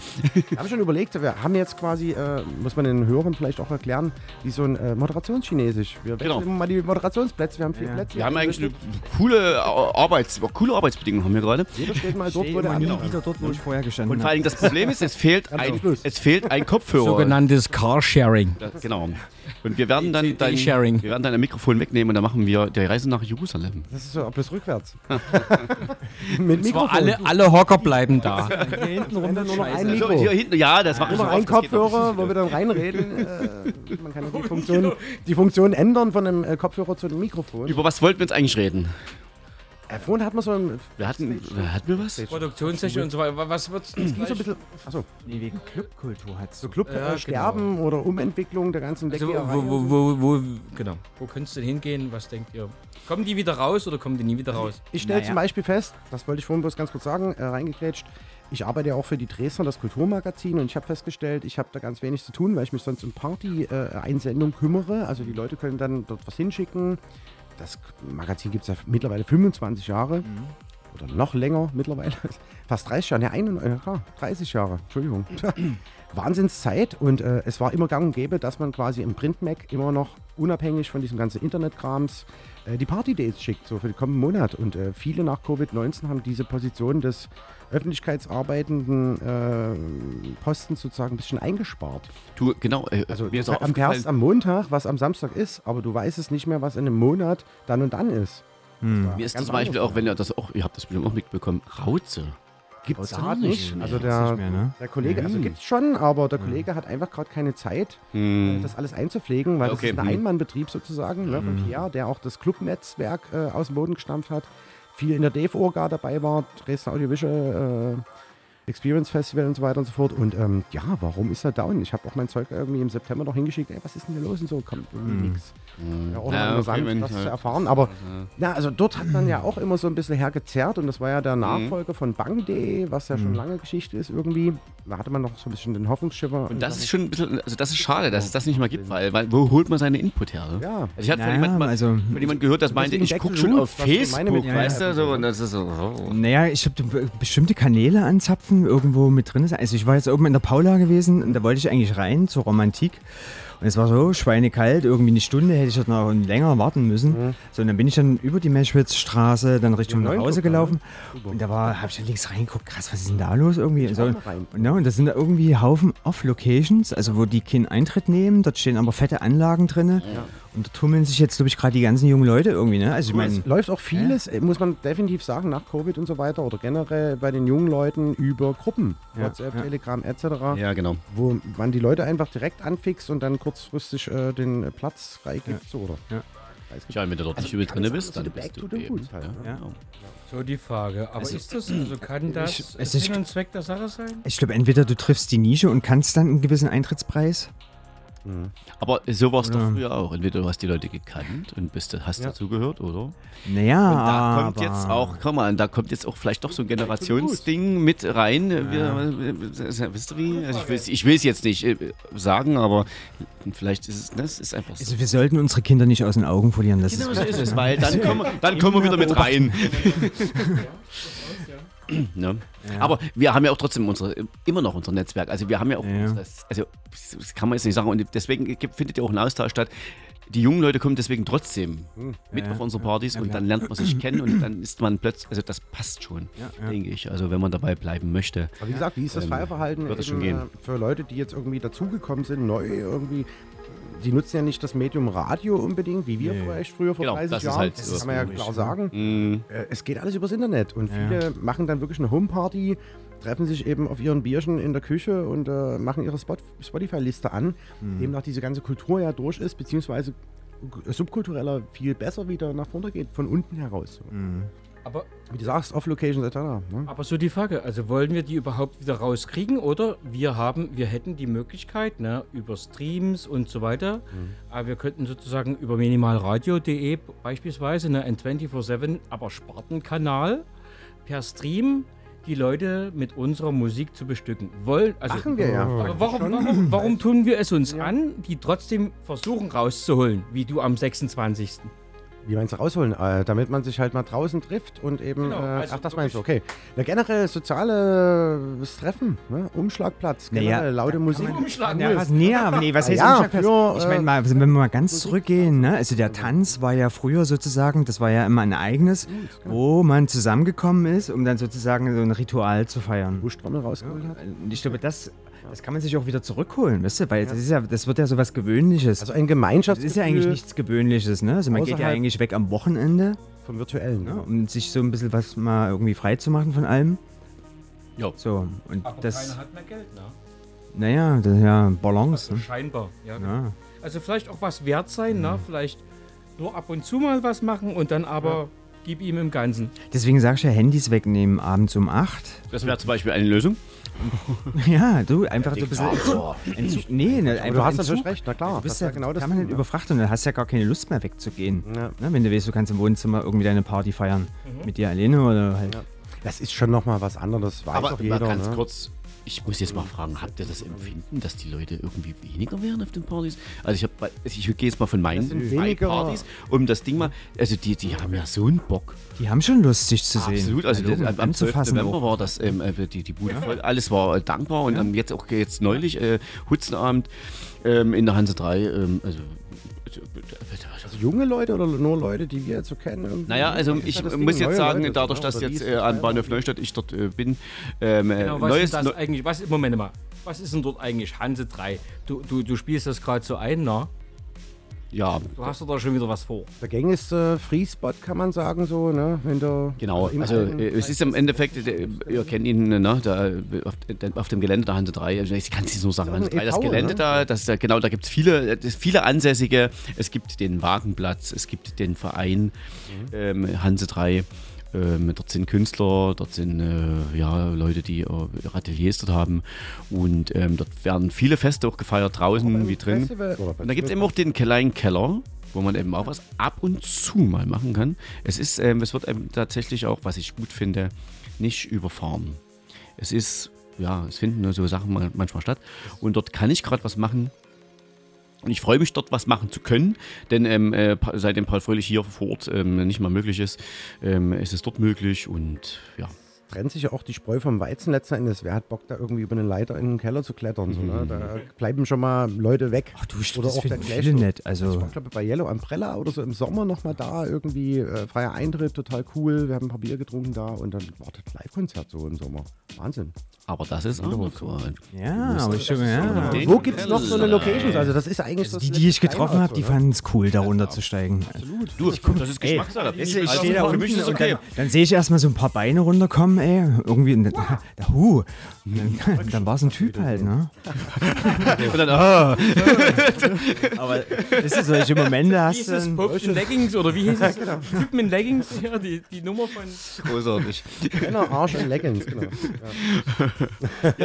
Wir haben schon überlegt, wir haben jetzt quasi, äh, muss man den Hörern vielleicht auch erklären, wie so ein äh, Moderationschinesisch. Wir wechseln Genau. mal die Moderationsplätze, wir haben vier Ja. Plätze. Wir haben eigentlich eine coole Arbeits, coole Arbeitsbedingungen haben wir gerade. Jeder steht mal dort, wo der andere wieder dort, wo ich vorher gestanden Und vor habe. allem das Problem ist, es fehlt ein, es fehlt ein Kopfhörer. Sogenanntes Carsharing. Das, genau. Und wir werden dann dein, wir werden dein Mikrofon wegnehmen und dann machen wir die Reise nach Jerusalem. Das ist so, bloß rückwärts. [LAUGHS] Mit Zwar Mikrofon. alle, alle Hocker bleiben da. Hier hinten dann nur noch ein So, Mikro. hier hinten, ja, das mache ich Nur schon ein noch. Kopfhörer, wo wir dann reinreden. [LAUGHS] Äh, man kann ja die Funktion, die Funktion ändern von einem äh, Kopfhörer zu einem Mikrofon. Über was wollten wir jetzt eigentlich reden? Äh, vorhin hat man so ein, Wir hatten, hatten wir was? Produktionstechnik und so weiter. Was wird's denn so ein bisschen achso, Nee, wegen Clubkultur hat so Club Ja, äh, Sterben oder Umentwicklung der ganzen Also, wo, wo, so. wo, wo, genau. Wo könntest du denn hingehen? Was denkt ihr? Kommen die wieder raus oder kommen die nie wieder raus? Ich stelle Naja. zum Beispiel fest, das wollte ich vorhin bloß ganz kurz sagen, äh, reingekrätscht. Ich arbeite ja auch für die Dresdner, das Kulturmagazin, und ich habe festgestellt, ich habe da ganz wenig zu tun, weil ich mich sonst um Party-Einsendung kümmere. Also die Leute können dann dort was hinschicken. Das Magazin gibt es ja mittlerweile 25 Jahre. Oder noch länger mittlerweile. [LAUGHS] Fast 30 Jahre. Ne, ein, ja, klar, 30 Jahre. Entschuldigung. [CLEARS THROAT] Wahnsinnszeit. Und äh, es war immer gang und gäbe, dass man quasi im Print-Mac immer noch unabhängig von diesem ganzen Internetkrams die Party-Dates schickt, so für den kommenden Monat. Und äh, viele nach Covid-19 haben diese Position des öffentlichkeitsarbeitenden äh, Postens sozusagen ein bisschen eingespart. Du, genau, äh, Also mir ist erfährst aufgefallen, am Montag, was am Samstag ist, aber du weißt es nicht mehr, was in einem Monat dann und dann ist. mir ist zum Beispiel auch, wenn ihr das auch, ihr habt das bestimmt auch mitbekommen, Rauze. Gibt es gerade nicht. Also der, nicht mehr, ne? der Kollege, also Hm. gibt es schon, aber der Kollege hat einfach gerade keine Zeit, äh, das alles einzupflegen, weil Okay, das ist ein hm. Einmannbetrieb sozusagen ne, von Pierre, der auch das Clubnetzwerk äh, aus dem Boden gestampft hat, viel in der DEF-Orga dabei war, Dresden Audiovisual äh, Experience Festival und so weiter und so fort. Und ähm, ja, warum ist er down? Ich habe auch mein Zeug irgendwie im September noch hingeschickt. Ey, was ist denn hier los? Und so kommt irgendwie nichts. Ja, auch. Ja, noch okay, interessant, wenn das ich zu halt- erfahren. Aber [LAUGHS] ja, also dort hat man ja auch immer so ein bisschen hergezerrt und das war ja Mhm. der Nachfolger von Bang.de, was ja schon lange Geschichte ist irgendwie. Da hatte man noch so ein bisschen den Hoffnungsschimmer. Und das ist schon ein bisschen, also das ist schade, dass es das nicht mehr gibt, weil, weil wo holt man seine Input her? Ja. Also ich hatte von jemandem mal- also- von jemandem gehört, das meinte, ich gucke schon auf Facebook, weißt ja, du, so, und das ist so, oh. Naja, ich habe bestimmte Kanäle anzapfen, irgendwo mit drin sein. Also ich war jetzt oben in der Paula gewesen und da wollte ich eigentlich rein zur Romantik. Und es war so schweinekalt, irgendwie eine Stunde hätte ich dort noch länger warten müssen. So, und dann bin ich dann über die Meschwitzstraße dann Richtung Ja, nach Hause gelaufen. Und da war, habe ich dann links reingeguckt, krass, was ist denn da los irgendwie? So, mal rein. und, ja, und das sind da irgendwie Haufen Off-Locations, also wo die keinen Eintritt nehmen. Dort stehen aber fette Anlagen drin. Und da tummeln sich jetzt, glaube ich, gerade die ganzen jungen Leute irgendwie, ne? Also ich meine, Es läuft auch vieles, äh, muss man definitiv sagen, nach Covid und so weiter oder generell bei den jungen Leuten über Gruppen, Ja, WhatsApp, ja. Telegram etc., Ja, genau. wo man die Leute einfach direkt anfixt und dann kurzfristig äh, den äh, Platz freigibt. So, oder? Ja. Weiß nicht. Tja, wenn du dort nicht übel drin bist, dann Also bist du eben, halt, ja, ne? Ja. So die Frage. Aber ist das, also kann das Ich- es ist- Sinn und Zweck der Sache sein? Ich glaube, entweder du triffst die Nische und kannst dann einen gewissen Eintrittspreis. Aber so war es doch Ja. früher auch. Entweder du hast die Leute gekannt und bist, hast Ja. dazugehört, oder? Naja, Und da kommt aber- jetzt auch, komm mal, da kommt jetzt auch vielleicht doch so ein Generationsding mit rein. Wir, äh, wisst ihr wie? Also ich will es jetzt nicht äh, sagen, aber vielleicht ist es, das ist einfach so. Also wir sollten unsere Kinder nicht aus den Augen verlieren. Das Genau ist so ist es, weil dann [LAUGHS] kommen, wir- dann kommen wir wieder mit rein. [LAUGHS] [CLEARS THROAT] ne? Aber wir haben ja auch trotzdem unsere, immer noch unser Netzwerk. Also wir haben ja auch, Ja. Unsere, also das kann man jetzt nicht sagen. Und deswegen findet ja auch ein Austausch statt. die jungen Leute kommen deswegen trotzdem mit Ja, auf unsere ja, Partys ja, und dann lernt man sich [CLEARS THROAT] kennen und dann ist man plötzlich, also das passt schon, Ja, ja. denke ich. Also wenn man dabei bleiben möchte. Aber wie gesagt, wie ist das ähm, Feierverhalten wird es schon gehen. äh, für Leute, die jetzt irgendwie dazugekommen sind, neu irgendwie? Die nutzen ja nicht das Medium Radio unbedingt, wie wir Nee. vielleicht früher vor Genau, 30 das ist Jahren. halt das kann man ja klar ne? sagen. Mm, Äh, Es geht alles übers Internet und Ja. viele machen dann wirklich eine Homeparty, treffen sich eben auf ihren Bierchen in der Küche und äh, machen ihre Spot Spotify-Liste an, Mhm. demnach diese ganze Kultur ja durch ist, beziehungsweise subkultureller viel besser wieder nach vorne geht, von unten heraus. Mhm. Aber, Wie du sagst, Off-Locations etc. Ne? aber so die Frage, also wollen wir die überhaupt wieder rauskriegen oder wir haben, wir hätten die Möglichkeit, ne, über Streams und so weiter, aber wir könnten sozusagen über minimalradio.de beispielsweise, ne, ein 24-7, aber Spartenkanal per Stream die Leute mit unserer Musik zu bestücken. Wollen, also, Machen wir ja. Aber warum, warum, warum tun wir es uns an, die trotzdem versuchen rauszuholen, wie du am 26. Wie meinst du rausholen? Äh, damit man sich halt mal draußen trifft und eben. Genau, äh, also ach, das meinst du, okay. Na, generell soziales Treffen, ne? Umschlagplatz, generell Naja, laute Musik. Umschlag. Ja, was, nee, aber nee, was heißt Ja, Umschlagplatz? für, Ich meine äh, mal, also wenn wir mal ganz zurückgehen, ne? also der Tanz war ja früher sozusagen, das war ja immer ein Ereignis, wo man zusammengekommen ist, um dann sozusagen so ein Ritual zu feiern. Wo Strommel rausgeholt hat. Ich glaube, das, das kann man sich auch wieder zurückholen, weißt du, weil das ist ja, das wird ja so was Gewöhnliches. Also ein das Gemeinschaftsgefühl ist ja eigentlich nichts Gewöhnliches, ne? Also man geht ja eigentlich weg am Wochenende, vom Virtuellen. ne? Ne? um sich so ein bisschen was mal irgendwie frei zu machen von allem. Ja. So, und Aber das, keiner hat mehr Geld, ne? naja, das ist ja Balance, ne? Scheinbar, ja. Ja. Also vielleicht auch was wert sein, ne? Vielleicht nur ab und zu mal was machen und dann aber gib ihm im Ganzen. Deswegen sagst du ja Handys wegnehmen abends um 8. Das wäre zum Beispiel eine Lösung. [LAUGHS] Ja, du, einfach so ein bisschen. Entzug, nee, ne, einfach du hast Entzug. natürlich recht, na klar. Du bist ja ist genau das permanent Ding, ja. überfrachtet und dann hast du ja gar keine Lust mehr wegzugehen. Ja. Ne, wenn du weißt, du kannst im Wohnzimmer irgendwie deine Party feiern. Mit dir alleine oder halt. Ja. Das ist schon nochmal was anderes, weiß Aber doch mal jeder. ganz Ne? kurz, ich muss jetzt mal fragen, habt ihr das Empfinden, dass die Leute irgendwie weniger werden auf den Partys? Also ich, also ich gehe jetzt mal von meinen drei Partys, um das Ding mal, also die, die haben ja so einen Bock. Die haben schon Lust, sich zu sehen. Absolut, also Hallo, das, am, am 12. anzufassen November auch. war das, ähm, äh, die, die Bude voll, alles war äh, dankbar und ähm, jetzt auch jetzt neulich, äh, Hutzenabend ähm, in der Hanse 3, ähm, Also junge Leute oder nur Leute, die wir jetzt so kennen? irgendwie? Naja, also ich muss jetzt sagen, Leute, dadurch, dass jetzt äh, an Bahnhof Neustadt ich dort äh, bin, ähm, äh, Genau, was neues, ist das eigentlich? Was, Moment mal. Was ist denn dort eigentlich Hanse 3? Du, du, du spielst das gerade so ein, ne? Ja, Du hast doch da schon wieder was vor. Der gängigste Free-Spot kann man sagen, so, ne? Wenn der Genau, also äh, es ist im Endeffekt, äh, ihr kennt ihn, ne, da, äh, auf, äh, auf dem Gelände der Hanse 3, also ich kann es nicht so sagen, Das ist Hanse auch ein 3, das Gelände ne? da, das, äh, genau, da gibt es viele, äh, viele Ansässige, es gibt den Wagenplatz, es gibt den Verein ähm, Hanse 3, ähm, dort sind Künstler, dort sind äh, ja, Leute, die äh, ihre Ateliers dort haben und ähm, dort werden viele Feste auch gefeiert, draußen wie drin. Und da gibt es eben auch den kleinen Keller, wo man eben auch was ab und zu mal machen kann. Es ist, ähm, es wird eben tatsächlich auch, was ich gut finde, nicht überfahren. Es ist, ja, es finden nur so Sachen mal- manchmal statt. Und dort kann ich gerade was machen. Und ich freue mich, dort was machen zu können, denn ähm, äh, seitdem Paul Fröhlich hier vor Ort ähm, nicht mal möglich ist, ähm, ist es dort möglich und ja. trennt sich ja auch die Spreu vom Weizen letzten Endes. Wer hat Bock, da irgendwie über eine Leiter in den Keller zu klettern? So, ne? Da bleiben schon mal Leute weg. Ach du, Oder das auch der viele nett. Ich Also, war, glaube bei Yellow Umbrella oder so im Sommer nochmal da, irgendwie äh, freier Eintritt, total cool. Wir haben ein paar Bier getrunken da und dann war das Live-Konzert so im Sommer. Wahnsinn. Aber das ist auch so. ja, aber ich schon, ja. Wo gibt es noch so eine Locations? Also das ist eigentlich Also das die, die ich getroffen habe, die fanden es cool, da runterzusteigen. Du, das ist Geschmackssache. ich Also stehe da für mich ist es okay. dann, dann sehe ich erstmal so ein paar Beine runterkommen, ey, irgendwie, und dann, da, hu, dann, dann war es ein Typ halt, ne? [LAUGHS] Und dann, ah, [LAUGHS] Aber das ist solche Momente hast Hieß du. es Popes in Leggings oder wie hieß es? [LAUGHS] Typen in Leggings? Ja, die, die Nummer von. großartig. Genau, Arsch und Leggings, genau. Ja, [LAUGHS]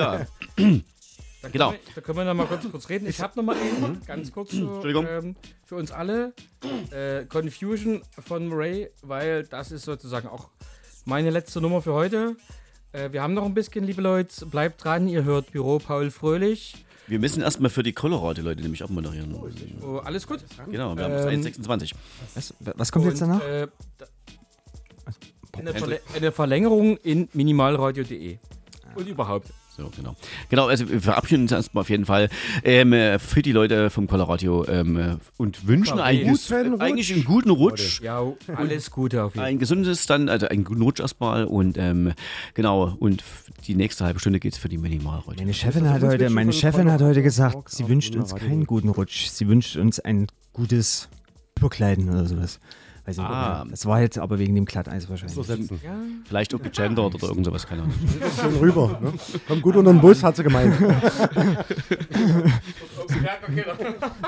Da können Genau. Wir, da können wir noch mal kurz, kurz reden. Ich habe noch mal einen, ganz kurz so, ähm, für uns alle. Äh, Confusion von Murray, weil das ist sozusagen auch meine letzte Nummer für heute. Äh, wir haben noch ein bisschen, liebe Leute. Bleibt dran, ihr hört Büro Paul Fröhlich. wir müssen erstmal für die Colorado-Leute nämlich abmoderieren. Oh, alles gut? Genau, wir haben Ähm, 1,26. Was, was kommt jetzt Und, danach? Äh, da, eine, Verlä eine Verlängerung in minimalradio.de. Und überhaupt. So, genau. Genau, also wir verabschieden uns erstmal auf jeden Fall ähm, äh, für die Leute vom Colorado ähm, äh, und wünschen Ja, einen, guten Rutsch. eigentlich einen guten Rutsch. Ja, alles Gute auf jeden Fall. Ein gesundes dann, also einen guten Rutsch erstmal und ähm, genau, und die nächste halbe Stunde geht es für die Minimalrolle. Meine Chefin hat heute, meine Chefin hat heute gesagt, sie wünscht uns keinen guten Rutsch. Sie wünscht uns ein gutes Überkleiden oder sowas. Nicht, Ah. Das war jetzt aber wegen dem Glatteis wahrscheinlich. So setzen. Vielleicht auch gegendert oder irgend sowas, keine Ahnung. [LAUGHS] Schön rüber. Ne? Kommt gut unter den Bus, hat sie gemeint. [LAUGHS]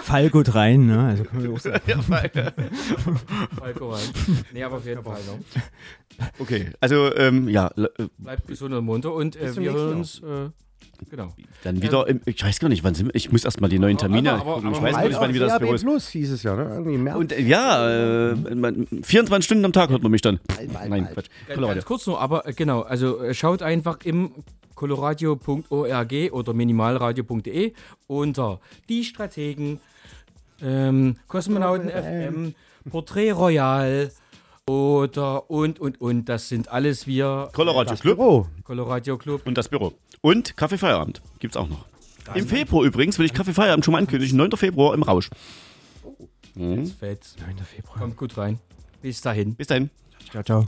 Fall gut rein, ne? Also kann man auch sagen. Alkohol. Nee, aber auf jeden Fall. Ne? Okay, also ähm, ja, äh, Bleibt gesund und munter und äh, wir hören uns. Äh, genau. dann wieder, im, ich weiß gar nicht, wann sind wir, ich muss erstmal die neuen Termine aber- gucken. aber- ich weiß gar nicht, wann wieder das Büro ist. Plus hieß es ja, ne? Irgendwie März. Und äh, ja, äh, man- 24 Stunden am Tag hört man mich dann. bald, Nein, bald. Quatsch. Ganz, kurz nur, aber äh, genau, also äh, schaut einfach im coloradio.org oder minimalradio.de unter die Strategen, ähm, Kosmonauten FM, Porträt Royal oder und und und. Das sind alles wir. Colorado Club Büro. Coloradio Club. und das Büro. Und Kaffee Feierabend gibt's auch noch. Im Februar übrigens will ich Kaffee Feierabend schon mal ankündigen. 9. Februar im Rausch. Mhm. Fett. 9. Februar. Kommt gut rein. Bis dahin. Bis dahin. Ciao, ciao.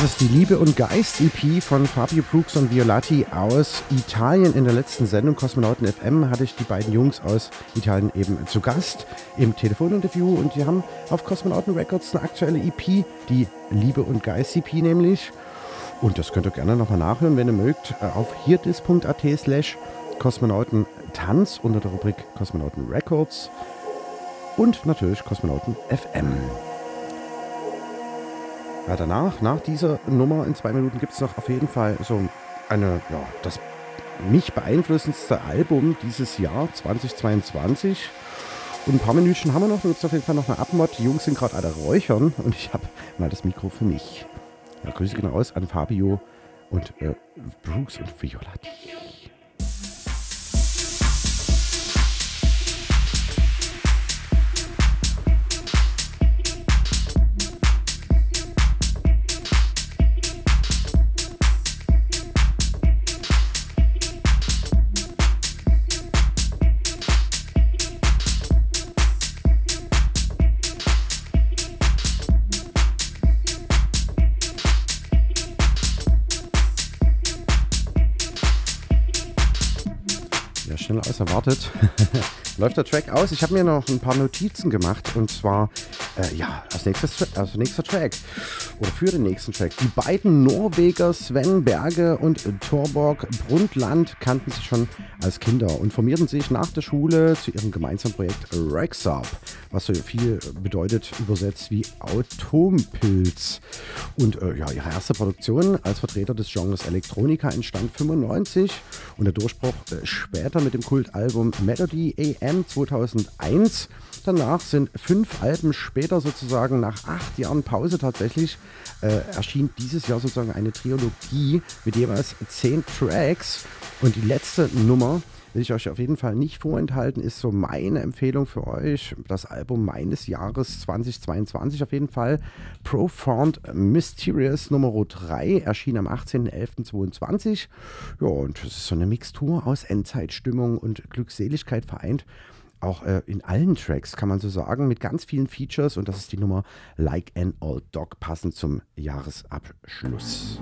Das ist die Liebe und Geist EP von Fabio Brooks und Violati aus Italien. In der letzten Sendung Kosmonauten FM hatte ich die beiden Jungs aus Italien eben zu Gast im Telefoninterview und die haben auf Kosmonauten Records eine aktuelle EP, die Liebe und Geist EP nämlich. Und das könnt ihr gerne nochmal nachhören, wenn ihr mögt, äh, auf hirdis.at slash Kosmonauten Tanz unter der Rubrik Kosmonauten Records und natürlich Kosmonauten FM. Ja, danach, nach dieser Nummer in zwei Minuten gibt es noch auf jeden Fall so eine, ja, das mich beeinflussendste Album dieses Jahr 2022. Und ein paar Minuten haben wir noch, wird auf jeden Fall noch eine Abmod. Die Jungs sind gerade alle räuchern und ich habe mal das Mikro für mich. Ja, Grüße gehen aus an Fabio und äh, Brooks und Violati. Schneller als erwartet. [LAUGHS] Läuft der Track aus. Ich habe mir noch ein paar Notizen gemacht und zwar, äh, ja, als, nächstes, als nächster Track oder für den nächsten Track. Die beiden Norweger Sven Berge und Torborg Brundtland kannten sich schon als Kinder und formierten sich nach der Schule zu ihrem gemeinsamen Projekt Rexarp, was so viel bedeutet übersetzt wie Atompilz. Und äh, ja, ihre erste Produktion als Vertreter des Genres Elektronika entstand 95 und der Durchbruch äh, später mit dem Kultalbum Melody AM 2001. Danach sind fünf Alben später sozusagen nach acht Jahren Pause tatsächlich äh, erschien dieses Jahr sozusagen eine Trilogie mit jeweils zehn Tracks und die letzte Nummer will ich euch auf jeden Fall nicht vorenthalten, ist so meine Empfehlung für euch. Das Album meines Jahres 2022 auf jeden Fall. Profound Mysterious Nummer 3 erschien am 18.11.22. Ja, und es ist so eine Mixtur aus Endzeitstimmung und Glückseligkeit vereint. Auch äh, in allen Tracks kann man so sagen, mit ganz vielen Features und das ist die Nummer Like an Old Dog, passend zum Jahresabschluss.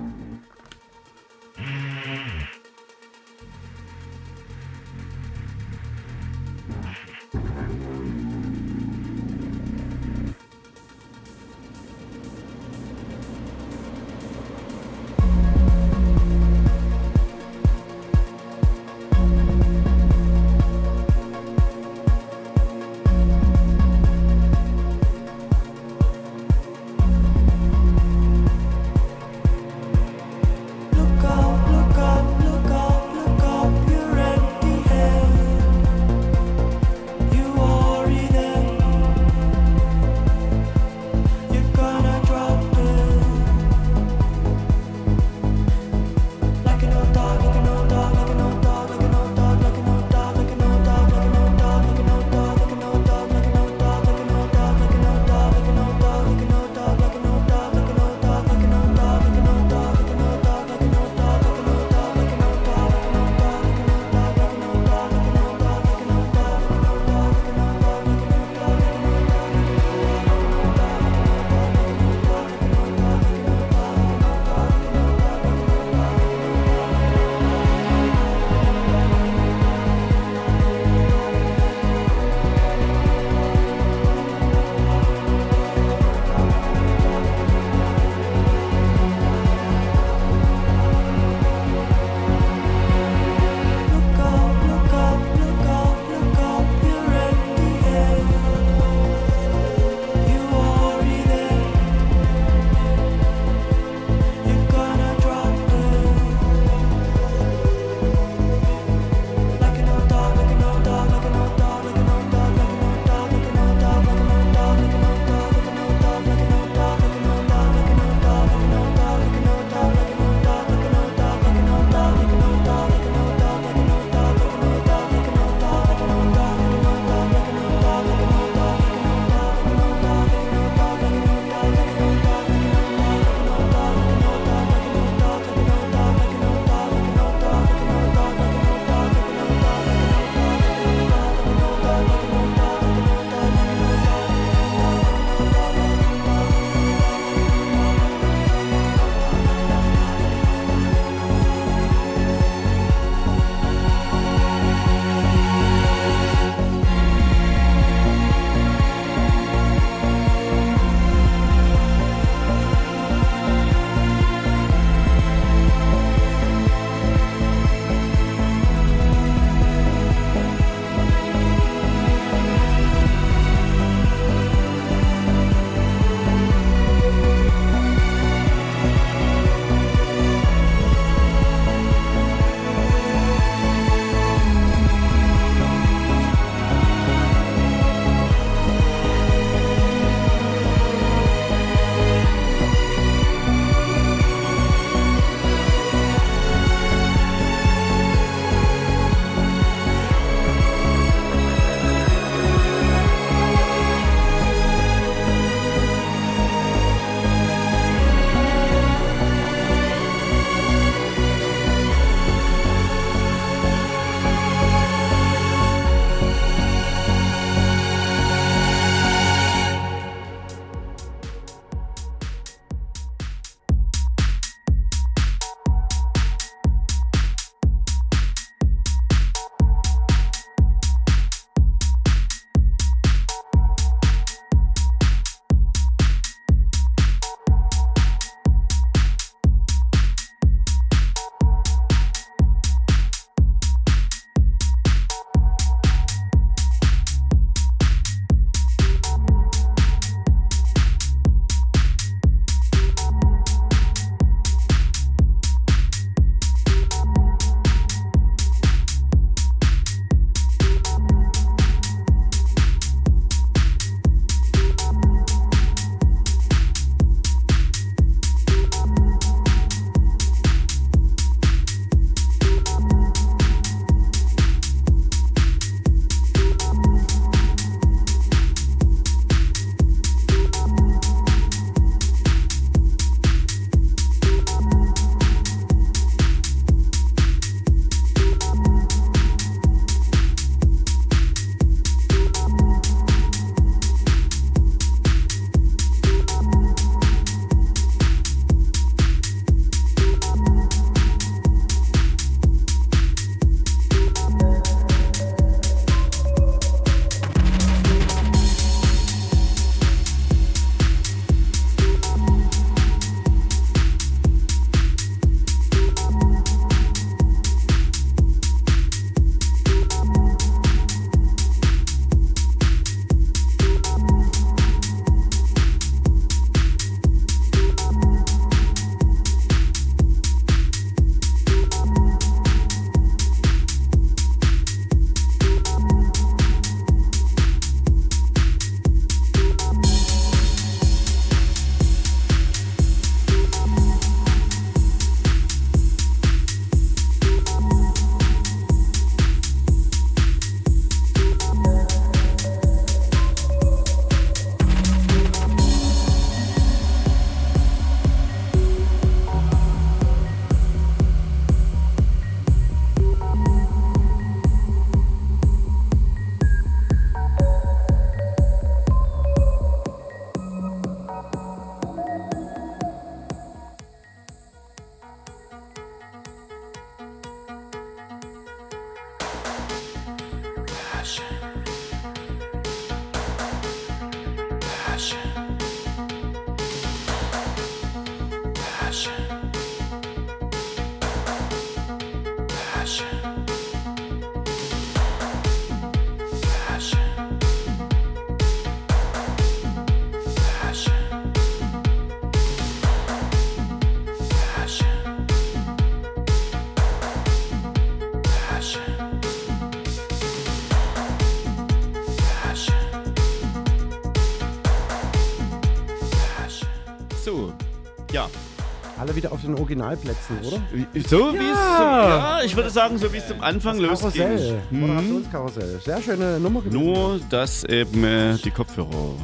Wieder auf den Originalplätzen, oder? So wie es zum, ja, ich würde sagen, so wie es zum Anfang Das losging. Karussell. Hm. Moderationskarussell. Sehr schöne Nummer gewesen. Nur, dass eben äh, die Kopfhörer.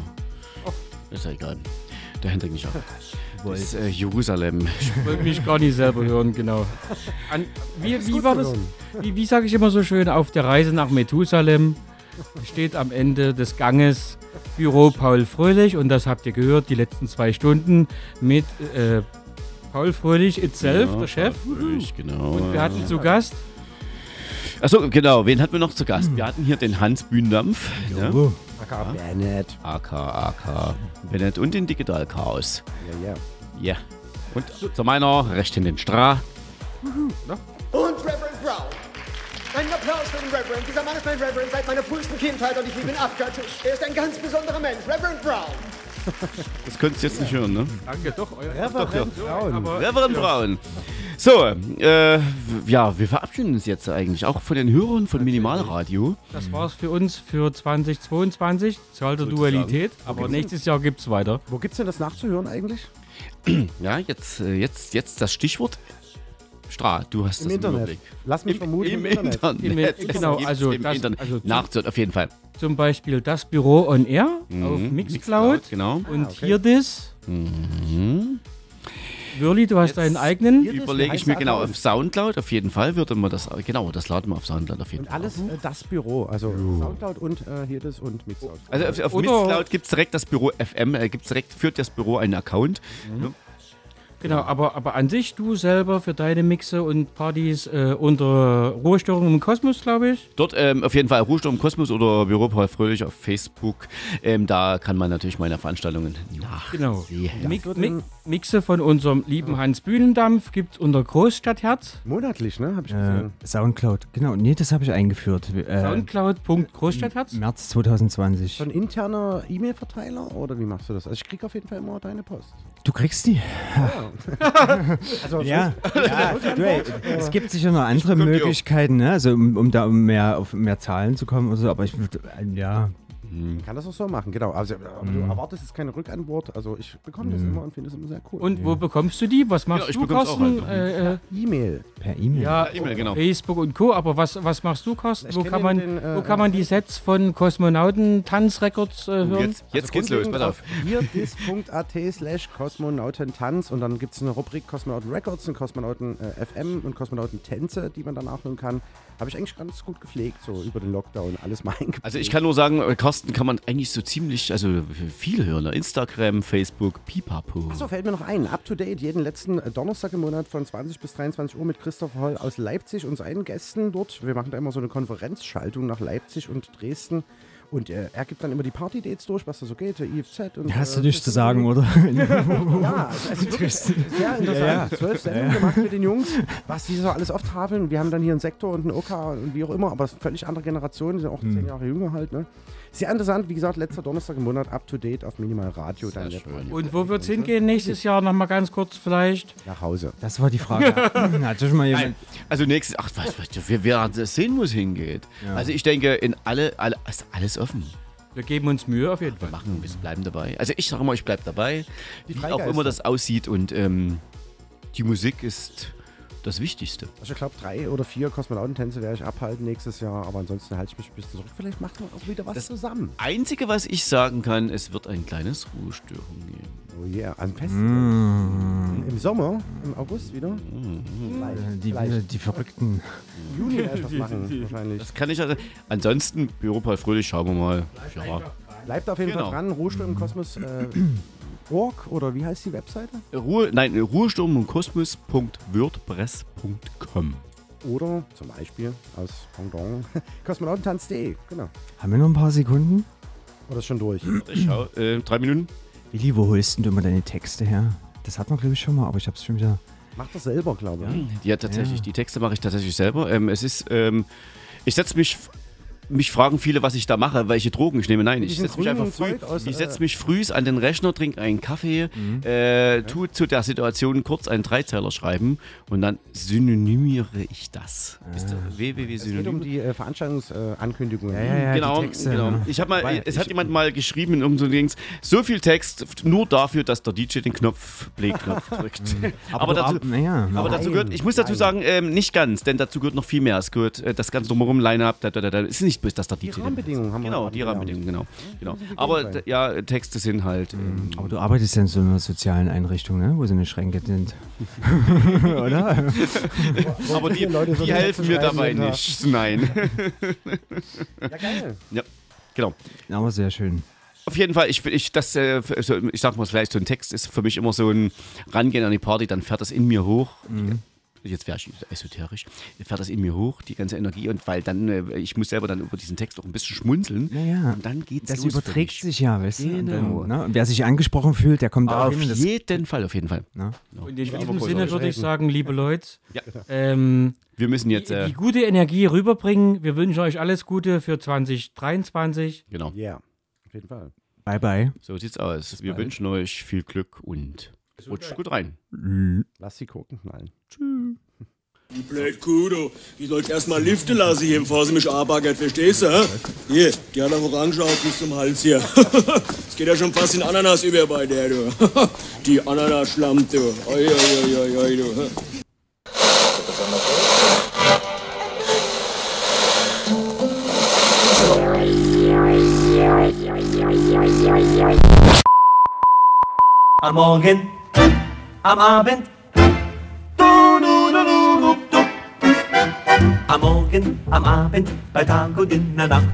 Ist ja egal. Der Hendrik nicht ab. Das äh, Jerusalem. Ich wollte mich gar nicht selber hören, genau. An, wie wie war das? Wie, wie sage ich immer so schön, auf der Reise nach Methusalem steht am Ende des Ganges Büro Paul Fröhlich und das habt ihr gehört, die letzten zwei Stunden mit äh, Paul Fröhlich itself, Ja, der Chef. Fröhlich, genau. Und wir hatten zu Gast Achso, genau. Wen hatten wir noch zu Gast? Wir hatten hier den Hans Bühnendampf. Ja. aka Bennett. AK, AK Bennett und den Digital Chaos. Ja, ja. Ja. Und zu meiner rechten den Stra. Und Reverend Brown. Einen Applaus für den Reverend. Dieser Mann ist mein Reverend seit meiner frühesten Kindheit und ich liebe ihn abgöttisch. Er ist ein ganz besonderer Mensch. Reverend Brown. Das könntest du jetzt nicht hören, ne? Danke, doch. Euer Reverend Braun. Aber- Reverend Braun. So, äh, ja, wir verabschieden uns jetzt eigentlich auch von den Hörern von Minimalradio. Das war's für uns für 2022. Zahl der Dualität. Aber nächstes Jahr gibt's weiter. Wo gibt's denn das nachzuhören eigentlich? [CLEARS THROAT] Ja, jetzt, äh, jetzt, jetzt das Stichwort. Stra, du hast Im das Internet. Überblick. Lass mich Im, vermuten, im, im Internet. Internet. Im- genau, also im das- Internet. also zu- Nachzuhören, auf jeden Fall. Zum Beispiel das Büro on Air auf Mhm, Mixcloud. genau. Und Ah, okay. hier das. Mhm. Würli, du hast deinen eigenen. Überlege ich mir genau auf Soundcloud. Auf jeden Fall würde man das, genau, das laden wir auf Soundcloud auf jeden Und Fall. alles äh, das Büro, also Soundcloud und äh, hier das und Mixcloud. Also auf, auf Mixcloud gibt es direkt das Büro FM, äh, gibt's direkt, führt das Büro einen Account. Genau, aber, aber an sich, du selber für deine Mixe und Partys äh, unter Ruhestörung im Kosmos, glaube ich. Dort ähm, auf jeden Fall Ruhesturm Kosmos oder Büro Paul Fröhlich auf Facebook. Ähm, da kann man natürlich meine Veranstaltungen nachsehen. Genau. Mi wird Mi in- Mixe von unserem lieben Hans Bühnendampf gibt unter Großstadtherz. Monatlich, ne? Hab ich Äh, gesehen. Soundcloud, genau. Nee, das habe ich eingeführt. Äh, Soundcloud.großstadtherz. März 2020. So ein interner E-Mail-Verteiler oder wie machst du das? Also ich krieg auf jeden Fall immer deine Post. Du kriegst die. [LAUGHS] Also [LAUGHS] Ja, ja du, ey, es gibt sicher noch andere. Möglichkeiten, ne? also um, um da um mehr auf mehr Zahlen zu kommen oder so, aber ich würde, äh, ja, kann das auch so machen, genau. Also, aber du erwartest jetzt keine Rückantwort. Also ich bekomme das immer und finde das immer sehr cool. Und wo bekommst du die? Was machst Ja, ich du, bekomm's auch Carsten? halt. Äh, äh, E-Mail. per E-Mail. ja, E-Mail, genau. Facebook und Co. Aber was, was machst du, Carsten? Ich Wo kenn kann, den- man, den, äh, wo kann man die Sets von Kosmonauten-Tanzrecords äh, hören? Jetzt, jetzt geht's los, pass auf. hierdis.at slash Kosmonautentanz und dann gibt es eine Rubrik Kosmonauten Records und Kosmonauten äh, FM und Kosmonauten Tänze, die man dann nachhören kann. Habe ich eigentlich ganz gut gepflegt, so über den Lockdown, alles mal [LAUGHS] eingepflegt. Also ich kann nur sagen, äh, Carsten kann man eigentlich so ziemlich, also viel hören. Instagram, Facebook, Pipapo. Achso, fällt mir noch ein. Up to date, jeden letzten äh, Donnerstag im Monat von 20 bis 23 Uhr mit Christoph Holl aus Leipzig und seinen Gästen dort. Wir machen da immer so eine Konferenzschaltung nach Leipzig und Dresden. Und äh, er gibt dann immer die Party-Dates durch, was da so geht, der IFZ. Und, Hast du äh, nichts zu sagen, oder? [LAUGHS] Ja, also wirklich [LAUGHS] sehr interessant. Zwölf Sendungen gemacht mit den Jungs, was die so alles auftafeln. Wir haben dann hier einen Sektor und einen OK und wie auch immer, aber es ist völlig andere Generationen, die sind auch zehn Jahre jünger halt. Ne? Sehr interessant, wie gesagt, letzter Donnerstag im Monat, up to date auf Minimal Radio. Dann Sehr schön. Und wo wird's hingehen nächstes Jahr? Noch mal ganz kurz vielleicht. nach Hause. Das war die Frage. Hat [LAUGHS] schon mal jemand. Also nächstes, ach, was, was, wir werden sehen, wo es hingeht. Also ich denke, in alle, alle, ist alles offen. Wir geben uns Mühe auf jeden Fall. Machen, wir bleiben dabei. Also ich sage mal, ich bleibe dabei, Die wie auch immer das aussieht und ähm, die Musik ist das Wichtigste. Also ich glaube, drei oder vier Kosmonautentänze werde ich abhalten nächstes Jahr, aber ansonsten halte ich mich ein bisschen zurück. Vielleicht machen wir auch wieder was Das- zusammen. Einzige, was ich sagen kann, es wird ein kleines Ruhestörung geben. Oh yeah, an Festival. Mm, Im Sommer, im August wieder. Mhm. Vielleicht, die, vielleicht. die Verrückten. Im [LAUGHS] Juni werde ich was machen, [LAUGHS] wahrscheinlich. Das kann ich also. Ansonsten, Büro Paul Fröhlich, schauen wir mal. Ja. Bleibt auf jeden Genau. Fall dran, Ruhestörung im Kosmos. Äh, Org oder wie heißt die Webseite? Ruhe, nein, Ruhesturm und Kosmos.wordpress.com. oder zum Beispiel aus Pendant [LAUGHS] kosmonautentanz.de. Genau. Haben wir noch ein paar Sekunden? Oder ist schon durch? Ich schau, äh, drei Minuten. Willi, wo holst denn du immer deine Texte her? Das hat man, glaube ich, schon mal, aber ich habe es schon wieder. Macht das selber, glaube ich. Ja, tatsächlich. Ja. Die Texte mache ich tatsächlich selber. Ähm, es ist, ähm, ich setze mich, mich fragen viele, was ich da mache, welche Drogen ich nehme. Nein, ich setze mich einfach früh, aus, ich setze äh, mich früh an den Rechner, trinke einen Kaffee, Mhm. äh, tue zu der Situation kurz einen Dreizeiler schreiben und dann synonymiere ich das. Wisst ihr, Es geht um die äh, Veranstaltungsankündigungen. Ja, ja, ja. genau, Texte, genau. Ich habe mal, Weil es ich- hat jemand mal geschrieben in irgendeinem Links, so viel Text nur dafür, dass der DJ den Knopf, Play-Knopf [LAUGHS] drückt. aber, du dazu, ab- naja, aber dazu gehört, ich muss dazu sagen, ähm, nicht ganz, denn dazu gehört noch viel mehr. Es gehört äh, das ganze drumherum, Line-Up, da, da, da, da. Es ist nicht dass der DJ. Die den- Rahmenbedingungen haben Genau, die. Rahmenbedingungen, genau. genau. Aber ja, Texte sind halt. Ähm, Aber du arbeitest ja in so einer sozialen Einrichtung, ne? wo so eine Schränke sind. [LAUGHS] Oder? aber die, so die helfen mir dabei Tag. nicht. Nein. [LAUGHS] Ja, geil. ja, genau. Aber sehr schön. Auf jeden Fall, ich, ich, das, äh, ich sag mal, vielleicht so ein Text ist für mich immer so ein Rangehen an die Party, dann fährt das in mir hoch. Jetzt wäre ich esoterisch, fährt das in mir hoch, die ganze Energie, und weil dann, äh, ich muss selber dann über diesen Text auch ein bisschen schmunzeln. Naja, Und dann geht's das los für überträgt mich. sich ja, weißt du? Und Genau. Dann, ne? Und wer sich angesprochen fühlt, der kommt Auf hin. Jeden Fall, auf jeden Fall. Genau. Und in Ich diesem Sinne würde ich sagen, liebe Leute, Ja. ähm, Wir müssen jetzt, die, äh, die gute Energie rüberbringen. Wir wünschen euch alles Gute für 2023. genau, Ja, auf jeden Fall. Bye, bye. so sieht's aus. Wir wünschen euch viel Glück und rutscht gut rein. Lass die Korken knallen. Die blöd Kuh, du. Die sollst erstmal liften lassen hier, bevor sie mich anbaggert, verstehst du, hä? Hier, die hat auch Orange auf bis zum Hals hier. [LAUGHS] Es geht ja schon fast in Ananas über bei der, du. [LAUGHS] Die Ananas-Schlamm, du. Oi, oi, oi, oi, oi, du. Am Morgen, am Abend. Am Morgen, am Abend, bei Tag und in der Nacht.